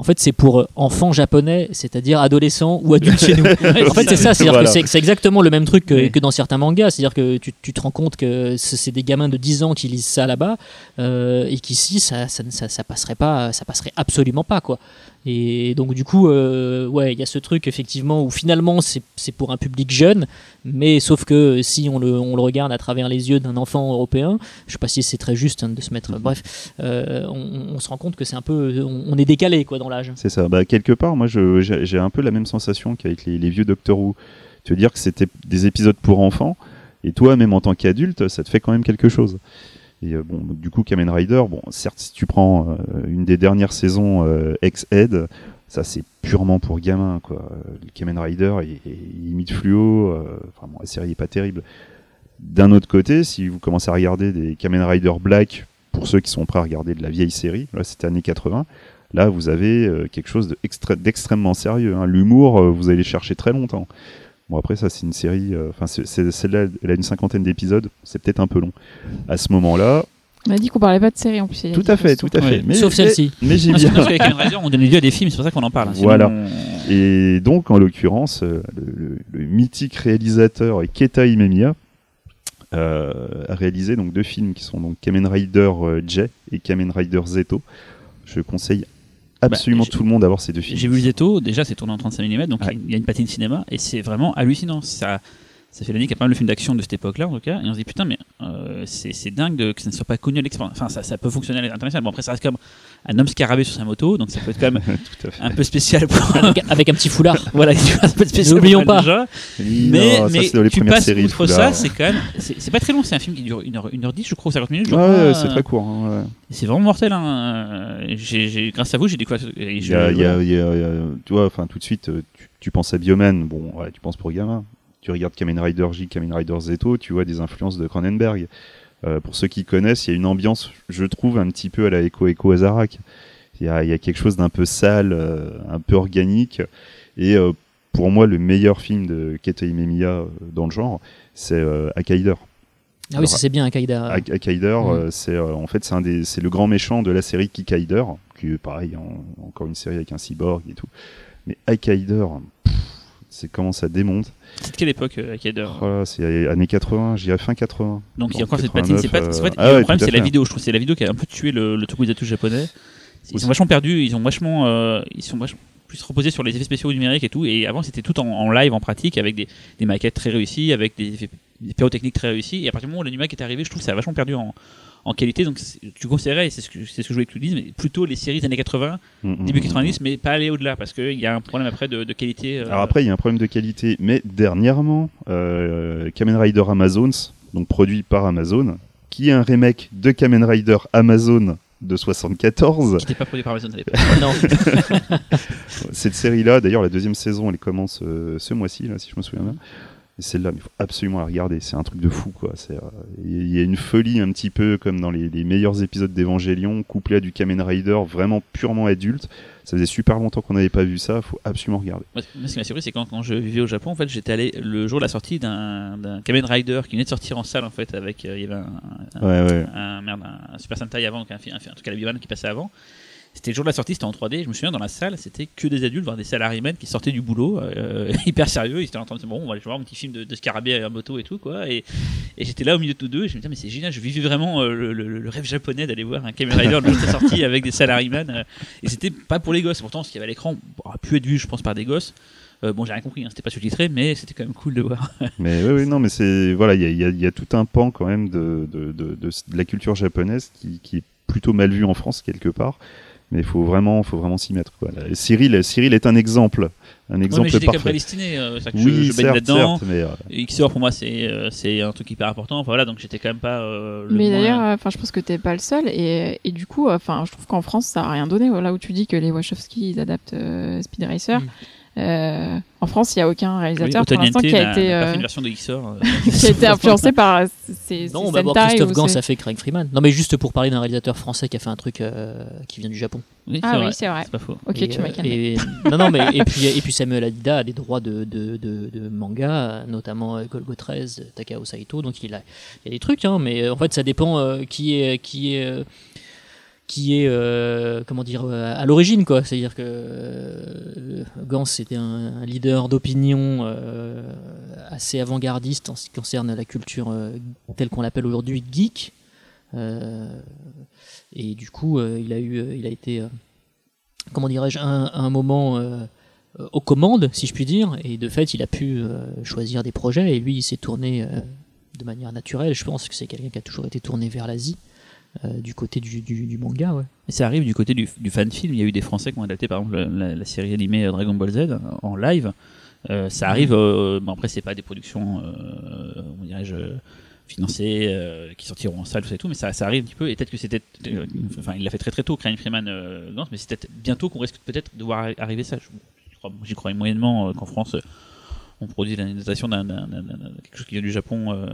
En fait, c'est pour enfants japonais, c'est-à-dire adolescents ou adultes chez nous. [LAUGHS] en fait, c'est ça, c'est-à-dire Voilà. que c'est- exactement le même truc que, Oui. que dans certains mangas. C'est-à-dire que tu, tu te rends compte que c'est c'est des gamins de 10 ans qui lisent ça là-bas euh, et qu'ici, ça, ça, ça, ça passerait pas, ça passerait absolument pas, quoi. Et donc, du coup, euh, ouais, il y a ce truc effectivement où finalement c'est pour un public jeune, mais sauf que si on le, on le regarde à travers les yeux d'un enfant européen, je sais pas si c'est très juste hein, de se mettre. Bref, euh, on, se rend compte que c'est un peu, on, est décalé quoi dans l'âge. C'est ça. Bah, quelque part, moi, j'ai un peu la même sensation qu'avec les, les vieux Doctor Who. Tu veux dire que c'était des épisodes pour enfants, et toi, même en tant qu'adulte, ça te fait quand même quelque chose. Et euh, bon, du coup, Kamen Rider, bon, certes, si tu prends euh, une des dernières saisons euh, ex-Ed, ça c'est purement pour gamins, quoi. Euh, Le Kamen Rider, il, il imite fluo, euh, enfin, bon, la série est pas terrible. D'un autre côté, si vous commencez à regarder des Kamen Rider Black, pour ceux qui sont prêts à regarder de la vieille série, là c'était années 80, Là, vous avez euh, quelque chose d'extrêmement sérieux. hein. L'humour, euh, vous allez le chercher très longtemps. Bon après ça c'est une série, euh, enfin celle-là elle a une cinquantaine d'épisodes, c'est peut-être un peu long. À ce moment-là, On a dit qu'on parlait pas de série en plus. tout à fait, tout à fait. Ouais. Mais, Sauf celle-ci. Mais j'ai bien. parce qu'avec Rider, on donnait lieu à des films, c'est pour ça qu'on en parle. hein. Sinon, Voilà. on- Et donc, en l'occurrence, euh, le, le- le mythique réalisateur Keta Imemiya euh, a réalisé donc deux films qui sont donc Kamen Rider J et Kamen Rider Zeto. Je conseille absolument Bah, j'ai- tout le monde d'avoir ces deux films. J'ai vu Zeto, déjà c'est tourné en 35 mm, donc Ouais. il y a une patine cinéma, et c'est vraiment hallucinant. Ça, ça fait l'année qu'il y a pas mal de films d'action de cette époque-là, en tout cas, et on se dit putain, mais euh, c'est dingue de, que ça ne soit pas connu à l'export. Enfin, ça, ça peut fonctionner à l'international. Bon, après, ça reste comme un homme scarabée sur sa moto, donc ça peut être quand même [LAUGHS] tout à fait. un peu spécial pour. Avec, avec un petit foulard. [LAUGHS] voilà, un peu spécial. N'oublions pas. déjà. Oui, Mais, non, ça, mais c'est dans les tu premières passes séries. outre Foulard. ça, c'est quand même. C'est pas très long, c'est un film qui dure 1h10, je crois, ou 50 minutes. Ouais, c'est très court. hein, ouais. C'est vraiment mortel. Hein. Grâce à vous, j'ai découvert. tu vois, enfin, tout de suite, euh, tu, tu penses à Bioman, bon, ouais, tu penses pour gamin. Tu regardes Kamen Rider J, Kamen Rider Zeto, tu vois des influences de Cronenberg. Euh, pour ceux qui connaissent, il y a une ambiance, je trouve, un petit peu à la Echo Echo Azarak. Il y a, il y a quelque chose d'un peu sale, euh, un peu organique. Et euh, pour moi, le meilleur film de Keta Imemiya euh, dans le genre, c'est euh, Akaider. Ah oui, ça c'est bien, Akaider, Mhm. euh, c'est euh, en fait c'est un des c'est le grand méchant de la série Kikaider, qui est pareil en- encore une série avec un cyborg et tout. Mais Akaider, c'est comment ça démonte. C'est de quelle époque, euh, Oh là, c'est années 80, je dirais fin 80. Donc il y a encore cette patine. C'est pas, 89, c'est pas- euh, ah ouais, le problème, à c'est la fait. vidéo. Je trouve que c'est la vidéo qui a un peu tué le, le tokusatsu japonais. Ils Oui. sont vachement perdus. Ils ont vachement, euh, ils sont vachement plus reposés sur les effets spéciaux numériques et tout. Et avant, c'était tout en, en live, en pratique, avec des, des maquettes très réussies, avec des, effets- des pyrotechniques très réussies. Et à partir du moment où numérique est arrivé, je trouve que ça a vachement perdu en, en qualité. Donc tu conseillerais, et c'est ce que c'est ce que je voulais que tu dises, mais plutôt les séries des années 80, Mm, mm, début mm. 90, mais pas aller au-delà parce qu'il y a un problème après de, de qualité. euh, Alors après, il y a un problème de qualité, mais dernièrement, euh, Kamen Rider Amazons, donc produit par Amazon, qui est un remake de Kamen Rider Amazon de 74. qui n'était pas produit par Amazon à l'époque. [LAUGHS] Non. Cette série-là, d'ailleurs, la deuxième saison, elle commence euh, ce mois-ci, là, si je me souviens bien. Et celle-là, il faut absolument la regarder. C'est un truc de fou, quoi. Euh, Il y a une folie un petit peu comme dans les, les meilleurs épisodes d'Evangélion, couplé à du Kamen Rider vraiment purement adulte. Ça faisait super longtemps qu'on n'avait pas vu ça. Faut absolument regarder. Moi, ce qui m'a surpris, c'est quand, quand je vivais au Japon, en fait, j'étais allé le jour de la sortie d'un Kamen Rider qui venait de sortir en salle, en fait, avec euh, il y avait un, un, Ouais, ouais. un- merde, un Super Sentai avant, donc un, un, un truc à la qui passait avant. C'était le jour de la sortie, c'était en 3D. Je me souviens dans la salle, c'était que des adultes, voire des salariés qui sortaient du boulot, euh, [LAUGHS] hyper sérieux. Ils étaient en train de dire bon, on va aller voir un petit film de, scarabée à moto et tout quoi. Et, j'étais là au milieu de tous deux. Et je me disais mais c'est génial, je vivais vraiment euh, le, rêve japonais d'aller voir un Kamen Rider de sa sortie avec des salariés et c'était pas pour les gosses. Pourtant, ce qu'il y avait à l'écran aurait pu être vu, je pense, par des gosses. Euh, bon, j'ai rien compris, hein, c'était pas sous-titré, mais c'était quand même cool de voir. [LAUGHS] Mais oui, oui, non, mais c'est voilà, il y a, tout un pan quand même de la culture japonaise qui, qui est plutôt mal vu en France quelque part. Mais il faut vraiment, faut vraiment s'y mettre. Quoi. Cyril, Cyril est un exemple, un Ouais, mais exemple j'étais quand même parfait. prédestiné, euh, que Oui, je, je certes, là-dedans. certes, mais euh, XOR pour moi c'est euh, c'est un truc hyper important. Enfin voilà, donc j'étais quand même pas. euh, le Mais moins- d'ailleurs, euh, enfin, je pense que t'es pas le seul, et, et du coup, enfin, je trouve qu'en France, ça a rien donné. Là où tu dis que les Wachowski ils adaptent euh, Speed Racer, Mm. Euh, en France, il y a aucun Oui, réalisateur pour Otoniente l'instant qui a été euh, euh, [LAUGHS] qui a [LAUGHS] été influencé par ces, Non, bah, bon, Christophe Gans a fait Craig Freeman. Non, mais juste pour parler d'un réalisateur français qui a fait un truc euh, qui vient du Japon. Oui, Ah c'est oui, vrai. c'est vrai. C'est pas faux. Ok, et, tu m'as calmé. et- [LAUGHS] non, non, mais et puis, et puis Samuel Adida a des droits de, de, de, de manga, notamment Golgo 13, Takao Saito, donc il, a, il y a des trucs, hein, mais en fait ça dépend euh, qui est qui est euh, qui est euh, comment dire euh, à l'origine quoi. C'est-à-dire que euh, Gans était un, leader d'opinion assez avant-gardiste en ce qui concerne la culture telle qu'on l'appelle aujourd'hui geek. Et du coup, il a eu, il a été, comment dirais-je, un, à un moment aux commandes, si je puis dire, et de fait, il a pu choisir des projets. Et lui, il s'est tourné de manière naturelle. Je pense que c'est quelqu'un qui a toujours été tourné vers l'Asie, euh, du côté du, du, du manga, ouais. Et ça arrive du côté du, du fan film. Il y a eu des Français qui ont adapté par exemple la, la série animée euh, Dragon Ball Z en live. Euh, ça arrive. euh, bon après c'est pas des productions, euh, comment dirais-je, financées euh, qui sortiront en salle tout ça et tout, mais ça, ça arrive un petit peu. Et peut-être que c'était, euh, enfin il l'a fait très très tôt, Crane Freeman, euh, mais c'est peut-être bientôt qu'on risque peut-être de voir arri- arriver ça. Je crois- J'y crois moyennement euh, qu'en France. Euh, on produit l'adaptation d'un, quelque chose qui vient du Japon euh,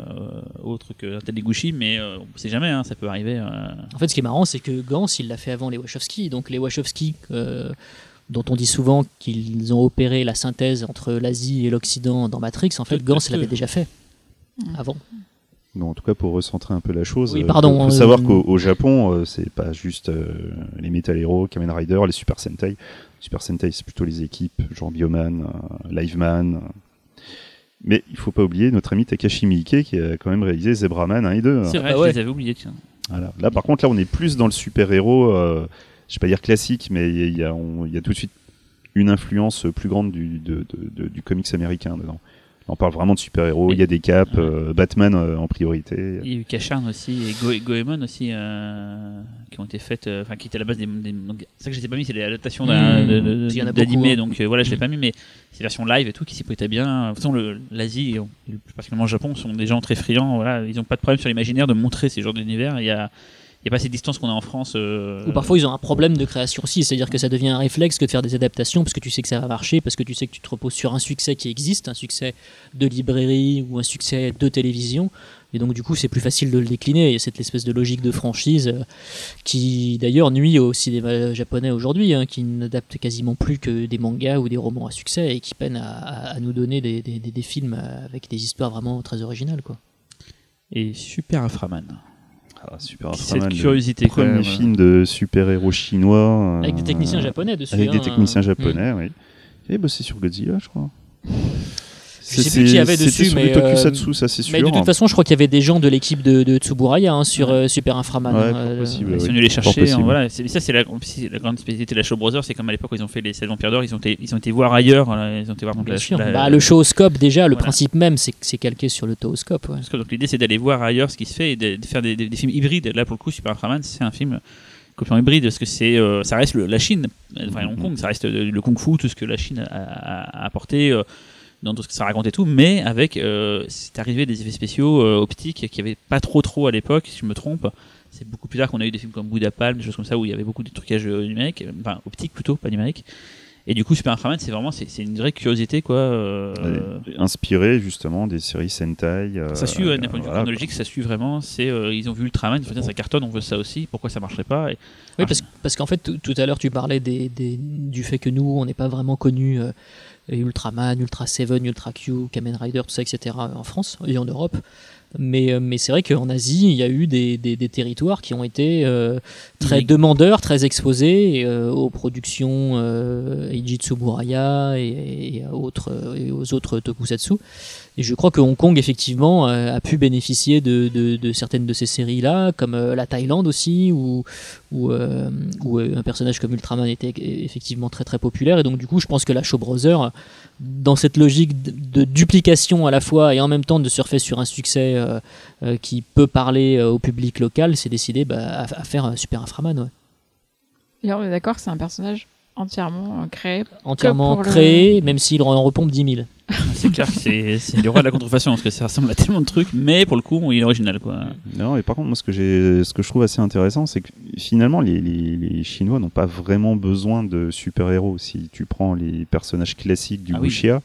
autre que tel Gucci, mais euh, on sait jamais, hein, ça peut arriver. euh. En fait, ce qui est marrant, c'est que Gans, il l'a fait avant les Wachowski. Donc les Wachowski, euh, dont on dit souvent qu'ils ont opéré la synthèse entre l'Asie et l'Occident dans Matrix, en fait, Gans l'avait déjà fait avant. Bon, en tout cas, pour recentrer un peu la chose, Oui, euh, pardon, faut, faut euh, savoir qu'au au Japon, euh, c'est pas juste euh, les Metal Hero, Kamen Rider, les Super Sentai. Super Sentai, c'est plutôt les équipes, genre Bioman, euh, Liveman. Mais il faut pas oublier notre ami Takashi Miike qui a quand même réalisé Zebraman 1 et 2. C'est vrai, je ouais. les avais oubliés, tiens. Voilà. Là, par contre, là, on est plus dans le super-héros, euh, je vais pas dire classique, mais il y a- y tout de suite une influence plus grande du, de- de- de- du comics américain dedans. On parle vraiment de super-héros, il y a des caps, Ouais. euh, Batman euh, en priorité. Il y a eu Kacharn aussi et Go Goemon aussi euh, qui ont été faites, euh, enfin qui étaient à la base des. des donc, c'est ça que je les ai pas mis, c'est l'adaptation d'un- Mmh. d'animé, hein. donc euh, voilà, je l'ai Mmh. pas mis, mais ces versions live et tout qui s'y prêtaient bien. De toute façon, le- l'Asie, et plus particulièrement le Japon, sont des gens très friands. Voilà, ils ont pas de problème sur l'imaginaire de montrer ces genres d'univers. Il y a, il y a pas ces distances qu'on a en France. euh, Ou parfois ils ont un problème de création aussi, c'est-à-dire que ça devient un réflexe que de faire des adaptations parce que tu sais que ça va marcher, parce que tu sais que tu te reposes sur un succès qui existe, un succès de librairie ou un succès de télévision. Et donc du coup c'est plus facile de le décliner. Il y a cette espèce de logique de franchise euh, qui d'ailleurs nuit au cinéma japonais aujourd'hui, hein, qui n'adapte quasiment plus que des mangas ou des romans à succès et qui peine à, nous donner des, des- des- des films avec des histoires vraiment très originales. Quoi. Et Super Inframan. Ah, super Cette curiosité, quand premier même. film de super-héros chinois. Avec des euh, techniciens japonais dessus. Avec des hein. techniciens Mm. japonais, oui. Et bossé sur Godzilla, je crois. Je sais plus qui y avait dessus, mais, Tokusatsu, euh, ça c'est Mais sûr. de toute façon, je crois qu'il y avait des gens de l'équipe de, de Tsuburaya hein, sur euh, Super Inframan. Ouais, hein, euh, possible. Ils sont venus les chercher. hein, voilà, mais ça, c'est la, grande spécialité de la Show Brothers. C'est comme à l'époque où ils ont fait les 16 Vampires d'Or. Ils ont été, ils ont été voir ailleurs. ils ont été voir donc Bien la, sûr. la- Bah, le showscope, déjà, le Voilà. principe même, c'est calqué sur le tooscope. donc l'idée c'est d'aller voir ailleurs ce qui se fait et de, de faire des, des- des films hybrides. Là pour le coup Super Ultraman c'est un film complètement hybride parce que c'est euh, ça reste le- la Chine, enfin Hong Kong, ça reste le, le kung-fu, tout ce que la Chine a, a- a apporté euh, dans tout ce que ça raconte et tout, mais avec euh, c'est arrivé des effets spéciaux euh, optiques qui avait pas trop trop à l'époque, si je me trompe. C'est beaucoup plus tard qu'on a eu des films comme Bouddha Palm, des choses comme ça où il y avait beaucoup de trucages euh, numériques, enfin optiques plutôt, pas numériques. Et du coup Super Ultraman c'est vraiment c'est, c'est une vraie curiosité quoi. euh, Ouais, Inspiré justement des séries Sentai. euh, ça suit, d'un point de vue voilà, chronologique, ça suit vraiment. C'est, euh, ils ont vu Ultraman, ils se sont dit, ça cartonne, on veut ça aussi. Pourquoi ça marcherait pas Et- Oui, parce, parce qu'en fait, tout, tout à l'heure, tu parlais des, des- du fait que nous, on n'est pas vraiment connus Ultraman, Ultra Seven, Ultra Q, Kamen Rider, tout ça, etc. en France et en Europe. Mais, euh, mais c'est vrai qu'en Asie, il y a eu des, des- des territoires qui ont été euh, très Oui. demandeurs, très exposés euh, aux productions euh, Tsuburaya et, et à autres, et aux autres tokusatsu. Et je crois que Hong Kong, effectivement, a pu bénéficier de, de- de certaines de ces séries-là, comme la Thaïlande aussi, où, où, où, un personnage comme Ultraman était effectivement très très populaire. Et donc, du coup, je pense que la Show Brother, dans cette logique de, duplication à la fois et en même temps de surfer sur un succès euh, euh, qui peut parler euh, au public local, s'est décidé bah, à, faire un Super Inframan. d'accord c'est un personnage entièrement euh, créé. Entièrement le- créé, même s'il en repompe 10 000. [LAUGHS] c'est clair que c'est, c'est le roi de la contrefaçon, parce que ça ressemble à tellement de trucs, mais pour le coup, il est original. Quoi. Non, et par contre, moi, ce que, j'ai, ce que je trouve assez intéressant, c'est que finalement, les, les- les Chinois n'ont pas vraiment besoin de super-héros. Si tu prends les personnages classiques du Ah oui. wuxia,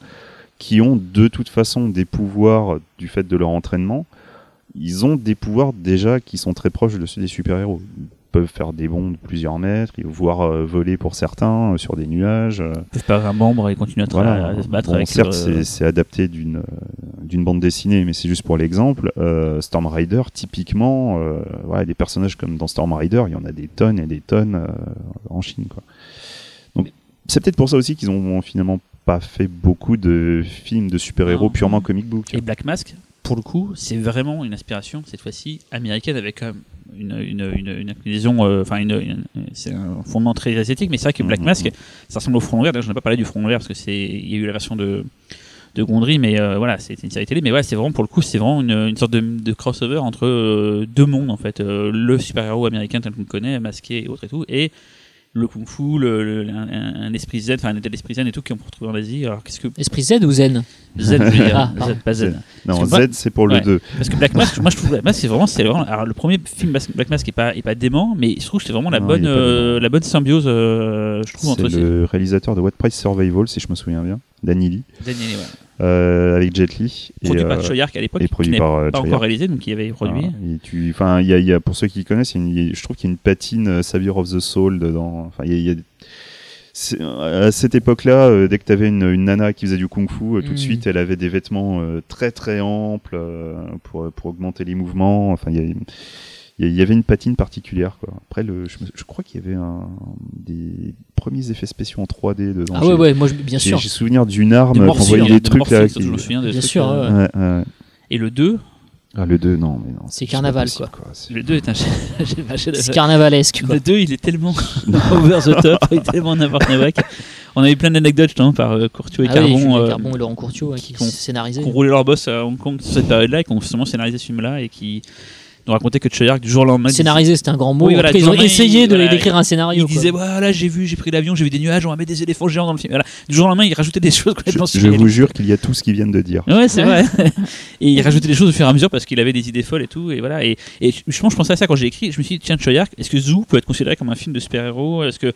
qui ont de toute façon des pouvoirs du fait de leur entraînement, ils ont des pouvoirs déjà qui sont très proches de ceux des super-héros. Peuvent faire des bonds de plusieurs mètres, voire euh, voler pour certains euh, sur des nuages. euh, Ils peuvent perdre un membre et continuer à, tra- voilà. à se battre Bon, avec certes, le- c'est- adapté d'une d'une bande dessinée, mais c'est juste pour l'exemple. Euh, Storm Rider, typiquement, euh, voilà, des personnages comme dans Storm Rider, il y en a des tonnes et des tonnes euh, en Chine. Quoi. Donc, c'est peut-être pour ça aussi qu'ils ont finalement pas fait beaucoup de films de super-héros purement comic book. Et Black Mask, pour le coup, c'est vraiment une inspiration, cette fois-ci, américaine, avec quand même une, une, une, une inclinaison, euh, enfin, une, une- c'est un fondement très asiatique, mais c'est vrai que Black Mhm, Mask, ça ressemble au front vert. D'ailleurs, je n'ai pas parlé du front vert parce que c'est, il y a eu la version de de Gondry, mais euh, voilà, c'est une série télé. Mais voilà, c'est vraiment pour le coup, c'est vraiment une, une sorte de, de crossover entre euh, deux mondes en fait, Euh, le super-héros américain tel qu'on le connaît, masqué et autres et tout, et le kung-fu, le, le- un, un esprit zen, enfin un état d'esprit zen et tout qu'on peut retrouver en Asie. Alors qu'est-ce que Esprit Z ou Zen zen, je veux dire, Ah, Z, pas zen. Non, Z, c'est pour le Ouais. 2. Parce que Black Mask, moi je trouve Black Mask c'est vraiment, c'est vraiment. Alors le premier film Black Mask est pas, est pas dément, mais je trouve que c'est vraiment la Non, bonne, euh, la bonne symbiose, euh, je trouve C'est entre ces. le réalisateur de What Price Survival, si je me souviens bien, Danny Lee, Daniel, ouais. Euh, avec Jet Li. et, Produit par euh, Choyark à l'époque, et qui produit n'est par euh, pas Choyark. encore réalisé, donc il avait produit. Voilà. Et tu, enfin, il y a, y a- pour ceux qui connaissent, y a y je trouve qu'il y a une patine euh, Savior of the Soul dedans. Enfin, il y a- à cette époque-là, euh, dès que tu avais une, une nana qui faisait du kung-fu, euh, tout de Mm. suite, elle avait des vêtements euh, très très amples euh, pour, pour augmenter les mouvements. Enfin, il y, a- il y avait une patine particulière. Quoi. Après, le, je, me- je crois qu'il y avait un, des premiers effets spéciaux en 3D dedans. Ah ouais, ouais, moi, je- bien sûr. j'ai souvenir d'une arme qu'on voyait des des trucs là. qui- je me souviens des Bien trucs, sûr, euh, ouais. Ouais, ouais. Et le 2, Ah, le 2, non, mais non. C'est carnaval, possible, quoi. le 2 est un. [LAUGHS] C'est carnavalesque, quoi. Le 2, il est tellement [LAUGHS] over the top, il est [LAUGHS] tellement n'importe quoi. On a eu plein d'anecdotes justement par euh, Courtiot et Ah oui, Carbon Julien euh, Carbon et Laurent Courtiot, qui ont- scénarisé. qui ont roulé leur boss à Hong Kong sur cette période-là et qui ont justement scénarisé ce film-là et qui nous racontaient que Choyark du jour au lendemain. Scénarisé, c'était un grand mot. Oui, voilà, ils ont essayé de lendemain, d'écrire un Il scénario. quoi. disait voilà j'ai vu j'ai pris l'avion j'ai vu des nuages on va mettre des éléphants géants dans le film voilà. du jour au lendemain il rajoutait des choses Je, complètement je vous jure qu'il y a tout ce qu'ils viennent de dire. Ouais, c'est vrai. [LAUGHS] et il rajoutait des choses au fur et à mesure parce qu'il avait des idées folles et tout. Et voilà. Et, et je pense, je pensais à ça quand j'ai écrit. Je me suis dit, tiens, Choyark, est-ce que Zoo peut être considéré comme un film de super-héros? Est-ce que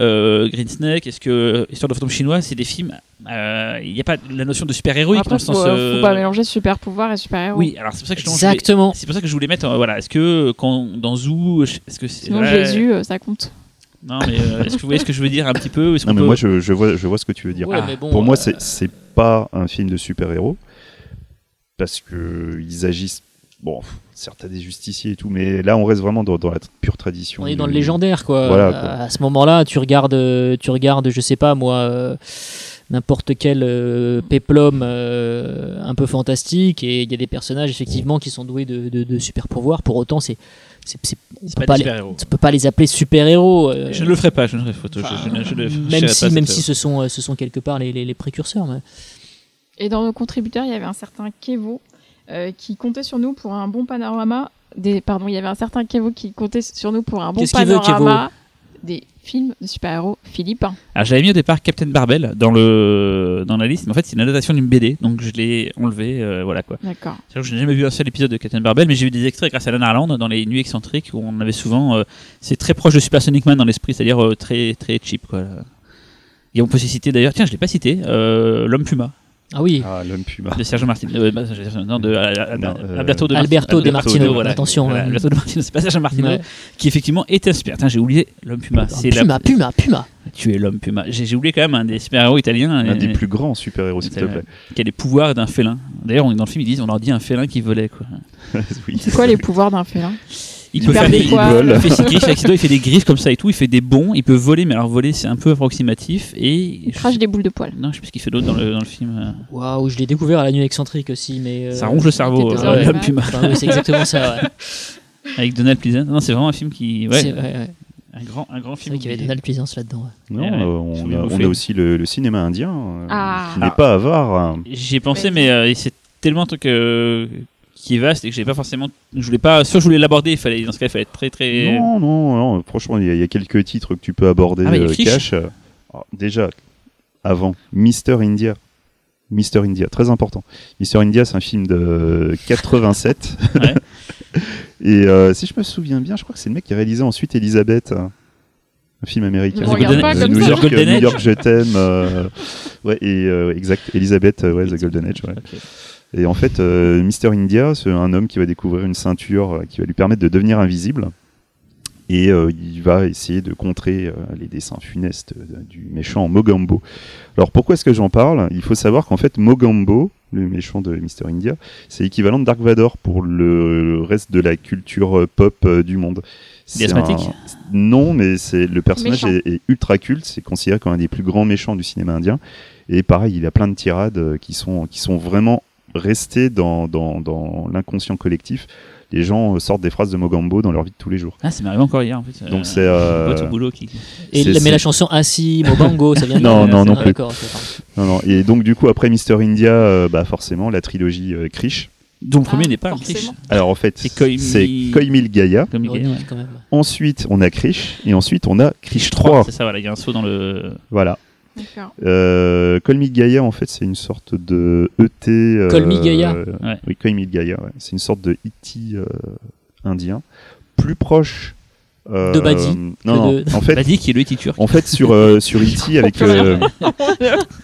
euh, Green Snake, est-ce que Histoire de fantôme chinois, c'est des films. euh, Il n'y a pas la notion de super-héroïque Après, dans le faut, sens. faut euh, pas mélanger super pouvoir et super héros. Oui, alors c'est pour ça que je Exactement. C'est pour ça que je voulais mettre. euh, voilà, est-ce que quand dans Zoo, est-ce que c'est. Sinon, ouais, Jésus, euh, ça compte. Non, mais euh, est-ce que vous voyez ce que je veux dire un petit peu Non, mais peut- moi, je, je vois, je vois ce que tu veux dire. Ouais, Ah, bon, Pour moi, euh, c'est c'est pas un film de super-héros parce que ils agissent. Bon, certes, t'as des justiciers et tout, mais là, on reste vraiment dans, dans la pure tradition. On est du- dans le légendaire, quoi. Voilà, quoi. À ce moment-là, tu regardes, euh, tu regardes, je sais pas moi, euh, n'importe quel euh, péplum euh, un peu fantastique, et il y a des personnages effectivement qui sont doués de, de- de super pouvoirs. Pour autant, c'est, c'est, c'est- on C'est peut pas les, tu peux pas les appeler super héros. Je ne le ferai pas, je ne le ferai pas. je- je ne- je ne même si, pas même si ce sont, ce sont quelque part les, les- les précurseurs. mais- Et dans nos contributeurs, il y avait un certain Kevo qui comptait sur nous pour un bon panorama. Des, pardon, il y avait un certain Kevo qui comptait sur nous pour un bon veut, panorama des films de super-héros. Philippe. Alors j'avais mis au départ Captain Barbell dans le dans la liste, mais en fait c'est une adaptation d'une BD, donc je l'ai enlevé, euh, voilà quoi. D'accord. Que je n'ai jamais vu un seul épisode de Captain Barbell, mais j'ai vu des extraits grâce à Lana Arland dans les nuits excentriques où on avait souvent, euh, c'est très proche de Supersonic Man dans l'esprit, c'est-à-dire euh, très très cheap quoi. Et on peut aussi citer d'ailleurs, tiens je l'ai pas cité, euh, l'homme Puma Ah oui, Ah, l'homme puma. de Sergio Martino, euh, bah, non de euh, Non, euh, Alberto de Alberto de Martino, voilà. attention, Voilà, ouais. Alberto de Martino, c'est pas Sergio Martino, Ouais. qui effectivement était un super. J'ai oublié l'homme Puma, c'est la- Puma, Puma, Puma. tu es l'homme Puma. J'ai oublié quand même un des super-héros italiens. Un des plus grands super-héros, s'il te plaît. qui a les pouvoirs d'un félin. D'ailleurs, est dans le film, ils disent, on leur dit un félin qui volait. Quoi. [LAUGHS] oui. C'est quoi les pouvoirs d'un félin? Il Il peut faire des il fait ses griffes avec ses doigts, il fait des griffes comme ça et tout, il fait des bonds, il peut voler, mais alors voler c'est un peu approximatif et Il crache des boules de poils. non, je sais pas ce qu'il fait d'autre dans le, dans le film. euh. Waouh, je l'ai découvert à la nuit excentrique aussi, mais. euh, Ça ronge le cerveau, euh, enfin, oui, c'est exactement ça. Ouais. [LAUGHS] avec Donald Pleasant. Non, c'est vraiment un film qui, ouais, C'est- ouais, ouais. un grand, un grand film. vrai qu'il y avait Donald Pleasance là-dedans. ouais. Non, Ouais, ouais. euh, on, a, on aussi le, le cinéma indien, euh, Ah. qui n'est Ah. pas avare. J'y ai pensé, mais euh, c'est tellement un truc euh, qui est vaste et que j'ai pas forcément. Je voulais pas. Soit je voulais l'aborder, il fallait dans ce cas, il fallait être très très. Non, non, non, franchement, il y, a- il y a quelques titres que tu peux aborder Ah, euh, cash. Alors, déjà, avant, Mister India. Mister India, très important. Mister India, c'est un film de 87. Ouais. [LAUGHS] Et euh, si je me souviens bien, je crois que c'est le mec qui a réalisé ensuite Elisabeth, un un film américain. Pas Euh, comme New. York, Golden New. York, je t'aime. euh, ouais, et euh, exact, Elisabeth, ouais, The Golden Age. Ouais. Et en fait, euh, Mister India, c'est un homme qui va découvrir une ceinture euh, qui va lui permettre de devenir invisible. Et euh, il va essayer de contrer euh, les dessins funestes du méchant Mogambo. Alors pourquoi est-ce que j'en parle? Il faut savoir qu'en fait, Mogambo, le méchant de Mister India, c'est l'équivalent de Dark Vador pour le reste de la culture pop du monde. C'est un- Non, mais c'est le personnage est, est ultra culte. C'est considéré comme un des plus grands méchants du cinéma indien. Et pareil, il a plein de tirades qui sont qui sont vraiment restées dans dans, dans l'inconscient collectif. Les gens euh, sortent des phrases de Mogambo dans leur vie de tous les jours. Ah, ça m'est arrivé encore hier en fait. Donc Euh, c'est euh, un pote au boulot qui. Et C'est- la- mais c'est- la chanson Assis, Mobango, ça vient de [LAUGHS] Non, non, c'est- non plus. Non, non. Et donc du coup après Mister India, euh, bah forcément la trilogie euh, Krish. dont le premier Ah, n'est pas cliché. Alors en fait C'est Koimi- c'est Koimil Gaia. Ouais. Ensuite on a Krish et ensuite on a Krish 3. C'est ça, voilà, il y a un saut dans le. Voilà. Euh, Gaia, en fait, c'est une sorte de ET. euh, Gaia. Ouais. Oui, Gaia, ouais. C'est une sorte de E.T. euh, indien. Plus proche. euh, De Badi Non, de- En fait, Badi qui est le turc. en fait sur, euh, sur E.T. [LAUGHS] avec. euh,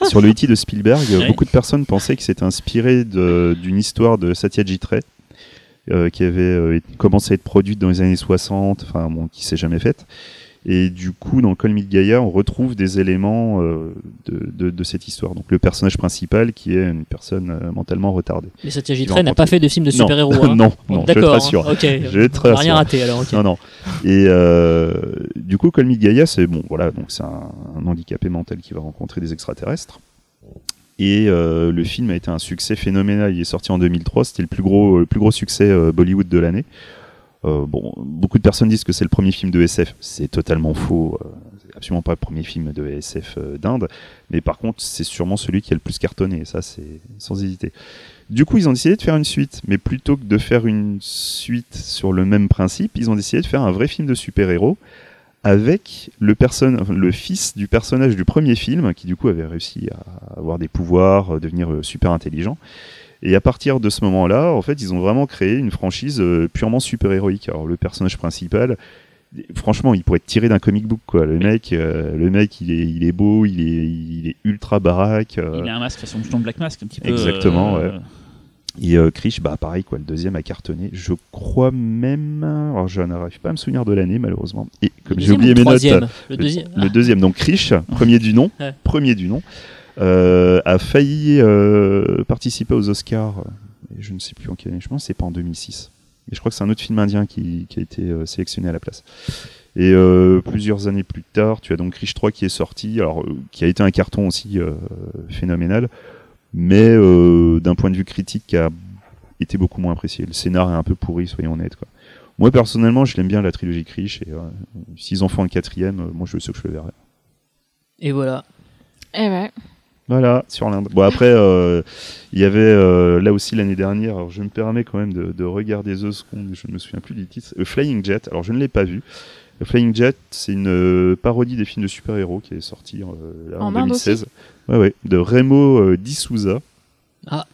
sur le E.T. de Spielberg, Ouais. beaucoup de personnes pensaient que c'était inspiré d'une histoire de Satyajit Ray. euh, qui avait euh, commencé à être produite dans les années 60, enfin bon, qui s'est jamais faite. Et du coup, dans Call Me Gaïa, on retrouve des éléments euh, de, de, de cette histoire. Donc le personnage principal qui est une personne euh, mentalement retardée. Mais Satya Qui va Ray n'a pas fait de film de Non. super-héros. [LAUGHS] hein. non, non, je te rassure. hein. Ok. Je te On a rien raté alors. Non, non. Et euh, du coup, Call Me Gaïa, c'est bon, voilà, donc c'est un, un handicapé mental qui va rencontrer des extraterrestres. Et le film a été un succès phénoménal. Il est sorti en 2003. C'était le plus gros, le plus gros succès Bollywood de l'année. Euh, bon, beaucoup de personnes disent que c'est le premier film de SF. C'est totalement faux. Euh, c'est absolument pas le premier film de SF euh, d'Inde. Mais par contre, c'est sûrement celui qui a le plus cartonné. Ça, c'est sans hésiter. Du coup, ils ont décidé de faire une suite. Mais plutôt que de faire une suite sur le même principe, ils ont décidé de faire un vrai film de super-héros avec le, le fils du personnage du premier film, qui du coup avait réussi à avoir des pouvoirs, euh, devenir super intelligent. Et à partir de ce moment-là, en fait, ils ont vraiment créé une franchise euh, purement super-héroïque. Alors le personnage principal, franchement, il pourrait être tiré d'un comic book, quoi. Le mec, euh, le mec, il est, il est beau, il est, il est ultra baraque. euh, Il a un masque façon bouton Black Mask, un petit peu. Exactement, euh, ouais. Et euh, Krish, bah pareil quoi, le deuxième a cartonné. Je crois même, alors je n'arrive pas à me souvenir de l'année malheureusement. Et comme j'ai oublié ou mes notes, Le deuxième. le deuxième donc Krish, premier du nom, [LAUGHS] Ouais. premier du nom, a failli euh, participer aux Oscars. Et je ne sais plus en quelle année, je pense que c'est pas en 2006. Et je crois que c'est un autre film indien qui, qui a été euh, sélectionné à la place. Et euh, plusieurs années plus tard, tu as donc Krish 3 qui est sorti, alors euh, qui a été un carton aussi euh, phénoménal, mais euh, d'un point de vue critique qui a été beaucoup moins apprécié. Le scénar est un peu pourri, soyons honnêtes. Quoi. Moi personnellement, je l'aime bien la trilogie Krish, et euh, s'ils en font un quatrième, euh, moi je sais que je le verrai. Et voilà. Eh ouais. Voilà, sur l'Inde. Bon, après, euh, il y avait euh, là aussi l'année dernière, alors je me permets quand même de, de regarder The Seconde, je ne me souviens plus du titre, A Flying Jet, alors je ne l'ai pas vu. A Flying Jet, c'est une euh, parodie des films de super-héros qui est sorti euh, là, en, En Inde 2016. Ouais, ouais, de Remo euh, D'Souza. Ah.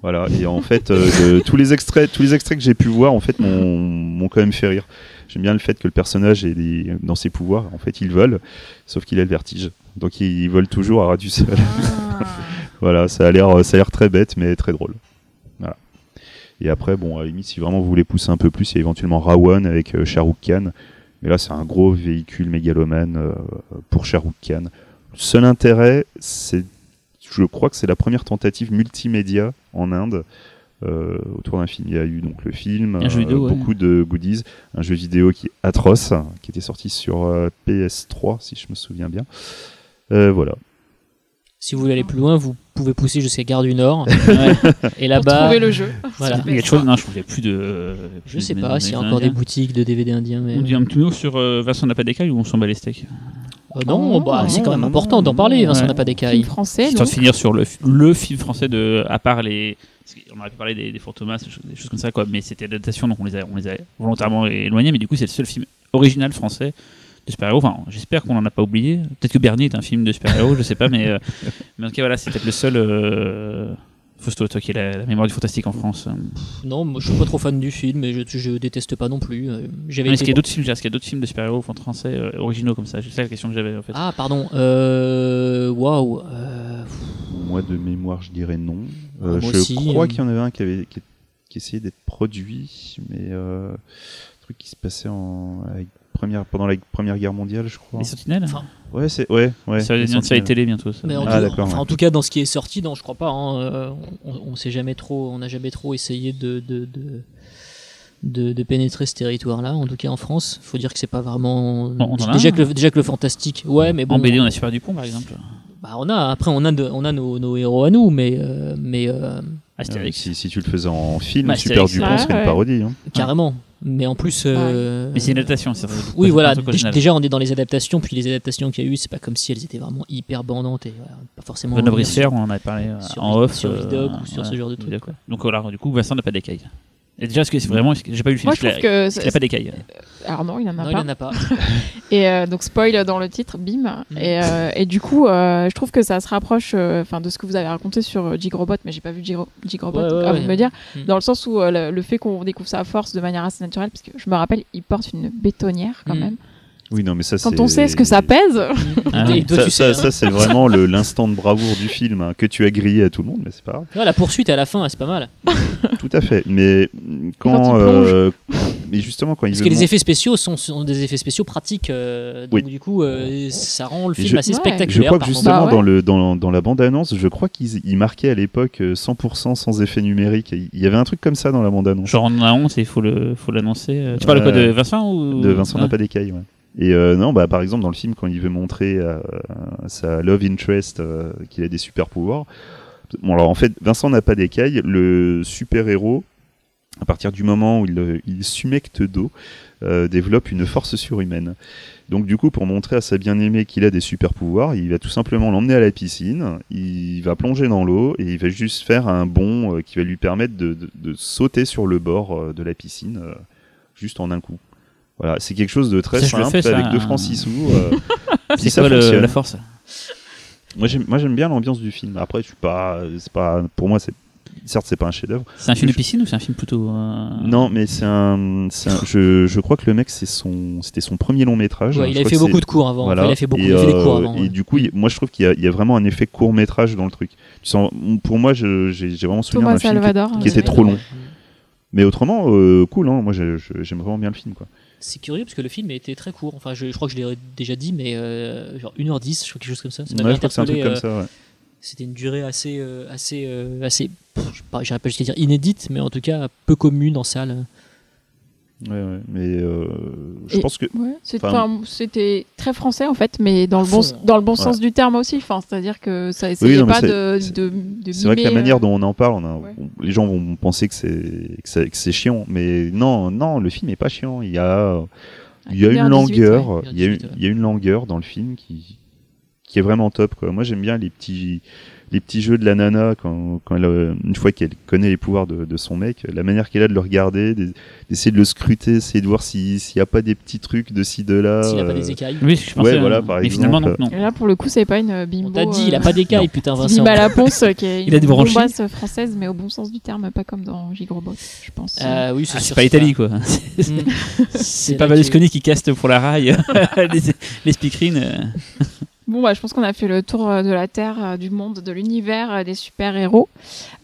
Voilà, et en fait, euh, de- [LAUGHS] tous, les extraits, tous les extraits que j'ai pu voir, en fait, m'ont m'ont quand même fait rire. J'aime bien le fait que le personnage ait des, dans ses pouvoirs, en fait, il vole, sauf qu'il a le vertige. Donc il, il vole toujours à ras du sol. Ah. [LAUGHS] Voilà, ça a l'air, ça a l'air très bête, mais très drôle. Voilà. Et après, bon, à la limite, si vraiment vous voulez pousser un peu plus, il y a éventuellement Rawan avec euh, Shah Rukh Khan. Mais là, c'est un gros véhicule mégalomane euh, pour Shah Rukh Khan. Le seul intérêt, c'est, je crois que c'est la première tentative multimédia en Inde. euh, autour d'un film. Il y a eu donc le film, ouais. beaucoup de goodies, un jeu vidéo qui est atroce, qui était sorti sur euh, PS3 si je me souviens bien. Euh, voilà. Si vous voulez aller plus loin, vous pouvez pousser jusqu'à Gare du Nord. [LAUGHS] Ouais. Et là-bas, trouver le jeu. voilà. Il y a quelque chose, non, je trouvais plus de. Je sais pas s'il y a encore des boutiques de DVD indiens, mais. On dit un petit mot sur euh, Vincent n'a pas d'écaille ou on s'en bat les steaks? Euh, non, Oh, bah, c'est non, quand même non, important non, d'en parler. Vincent ouais. n'a pas Film d'écailles. français, Histoire de finir sur le, le film français de. À part les. qu'on aurait pu parler des, des Fort Thomas, des choses- comme ça, quoi. Mais c'était l'adaptation, donc on les, a, on les a volontairement éloignés. Mais du coup, c'est le seul film original français super-héros. Enfin, j'espère qu'on n'en a pas oublié. Peut-être que Bernie est un film de super-héros, je sais pas. Mais, euh, [LAUGHS] mais en tout cas, voilà, c'était le seul. Euh... Fausto, toi qui es la, la mémoire du fantastique en France. euh. Non, moi, je suis pas trop fan du film, mais je, je déteste pas non plus. Euh, J'avais Est-ce été qu'il y a d'autres films, est-ce qu'il y a d'autres films de super-héros français euh, originaux comme ça? C'est ça la question que j'avais en fait. Ah, pardon. Waouh. Euh, Moi, de mémoire, je dirais non. Ah, Euh, moi je aussi, crois euh. qu'il y en avait un qui, avait, qui, qui essayait d'être produit, mais euh, un truc qui se passait en, avec première, pendant la Première Guerre mondiale, je crois. Les Sentinelles Enfin, Ouais, c'est ouais, ouais. Ça va une série télé bientôt. Ça. mais en, Ah, tout, d'accord, enfin, ouais. en tout cas, dans ce qui est sorti, non, je crois pas. hein, euh, on, on s'est jamais trop, on n'a jamais trop essayé de de, de, de- de pénétrer ce territoire-là. En tout cas, en France, faut dire que c'est pas vraiment. Bon, on en a déjà que le, déjà que le fantastique, ouais, mais bon. En BD, on a Super Dupont par exemple. bah, on a après on a de- on a nos, nos héros à nous, mais euh, mais euh, Ah, Astérix. si, si tu le faisais en film, Bah, Super Dupont serait ouais. une parodie. Hein. carrément. Mais en plus. euh, Mais c'est une adaptation. c'est- Oui, voilà. Déjà, on est dans les adaptations, puis les adaptations qu'il y a eu, c'est pas comme si elles étaient vraiment hyper bandantes et voilà, pas forcément. Brissière, on en avait parlé euh, sur- en off. sur euh, Vidoc ou sur voilà, ce genre de trucs, quoi. Donc voilà, du coup, Vincent n'a pas d'écailles. Et déjà, est-ce que c'est vraiment. J'ai pas vu le film. Moi, je trouve que. est-ce qu'il a pas d'écailles. Alors non, il en a Non, il pas. en a pas. [LAUGHS] Et euh, donc spoil dans le titre, bim. Mm. Et, euh, et du coup, euh, je trouve que ça se rapproche, euh, enfin, de ce que vous avez raconté sur euh, Jigrobot, mais j'ai pas vu Jigro- Jigrobot. Ouais, ouais, à de me dire, Mm. dans le sens où euh, le, le fait qu'on découvre sa force de manière assez naturelle, parce que je me rappelle, il porte une bétonnière quand Mm. même. Oui, non, mais ça, Quand on sait ce que ça pèse, Ah [LAUGHS] Et oui. toi, ça, tu ça- sais, ça, hein. c'est vraiment l'instant de bravoure du film hein, que tu as grillé à tout le monde, mais c'est pas grave. Ouais, la poursuite à la fin, c'est pas mal. [LAUGHS] Tout à fait. Mais quand quand, euh, mais justement quand Parce que les mon- effets spéciaux sont, sont des effets spéciaux pratiques. euh, donc Oui. du coup, euh, ça rend le film je- assez Ouais. spectaculaire. Je crois que justement Bah ouais. dans, le, dans, dans la bande-annonce, je crois qu'ils ils marquaient à l'époque euh, 100% sans effet numérique. Il y avait un truc comme ça dans la bande-annonce. Genre on en a honte et il faut l'annoncer. Euh, Tu parles quoi de Euh, Vincent ou De Vincent Ah. n'a pas d'écailles, ouais. Et euh, non, bah, par exemple, dans le film, quand il veut montrer à sa love interest euh, qu'il a des super pouvoirs. Bon, alors en fait, Vincent n'a pas d'écailles. Le super-héros, à partir du moment où il, euh, il s'humecte d'eau, euh, développe une force surhumaine. Donc, du coup, pour montrer à sa bien-aimée qu'il a des super pouvoirs, il va tout simplement l'emmener à la piscine, il va plonger dans l'eau et il va juste faire un bond euh, qui va lui permettre de, sauter sur le bord euh, de la piscine, euh, juste en un coup. Voilà, c'est quelque chose de très Ça, simple fais, ça. avec deux francs six sous. euh, [LAUGHS] si C'est ça quoi le- la force? Moi j'aime, moi j'aime bien l'ambiance du film. Après, je suis pas, c'est pas, pour moi c'est, certes c'est pas un chef-d'œuvre. C'est un film de Je- piscine ou c'est un film plutôt euh, Non, mais c'est un, c'est un- je, je crois que le mec c'est son, c'était son premier long métrage. Ouais, Je il a fait beaucoup de cours avant. Voilà. Enfin, il a fait beaucoup et, il a fait des euh, cours avant. et ouais. du coup, il- moi je trouve qu'il y a, il y a vraiment un effet court métrage dans le truc. Tu sens, pour moi, je- j'ai, j'ai vraiment souvenir d'un film qui, était trop long. mais autrement euh, cool. Hein, moi j'aime vraiment bien le film quoi. C'est curieux parce que le film était très court. Enfin, je, je crois que je l'ai déjà dit, mais euh, genre 1h10, je crois quelque chose comme ça. Ça Ouais, m'avait je crois que c'est un truc interpellé, comme ça. Ouais. C'était une durée assez, euh, assez, euh, assez. pas, j'irais pas jusqu'à dire inédite, mais en tout cas peu commune en salle. Ouais, ouais, mais euh, je Et- pense que Ouais, c'était très français en fait, mais dans le bon, dans le bon Ouais. sens du terme aussi. Enfin, c'est-à-dire que ça essayait non, mais pas c'est- de, c'est- de, de C'est vrai que la mimer, manière euh, dont on en parle, on a- Ouais. on- les gens vont penser que c'est que c'est chiant, mais non, non, le film est pas chiant. Il y a il y a une 1h18, langueur, ouais. il y a une, 1h18, ouais. il y a une langueur dans le film qui qui est vraiment top. Quoi. Moi, j'aime bien les petits les petits jeux de la nana quand, quand elle, euh, une fois qu'elle connaît les pouvoirs de, de son mec, la manière qu'elle a de le regarder, d'e- d'essayer de le scruter, essayer de voir si- s'il n'y a pas des petits trucs de ci de là. S'il a pas euh, des écailles. Oui, je pensais. Ouais, voilà, par Mais exemple. finalement, non. non. Et là, pour le coup, c'est pas une bimbo. On t'a dit, euh, il a pas d'écailles, putain, Vincent. Bim à la ponce, qui est Il a une des bombasse française, mais au bon sens du terme, pas comme dans Gigrobot, je pense. Euh, oui, Ah, c'est pas l'Italie quoi. [LAUGHS] C'est pas Berlusconi qui caste pour la rail [LAUGHS] [LAUGHS] les, les speakerines. Bon, bah, je pense qu'on a fait le tour euh, de la Terre, euh, du monde, de l'univers euh, des super-héros.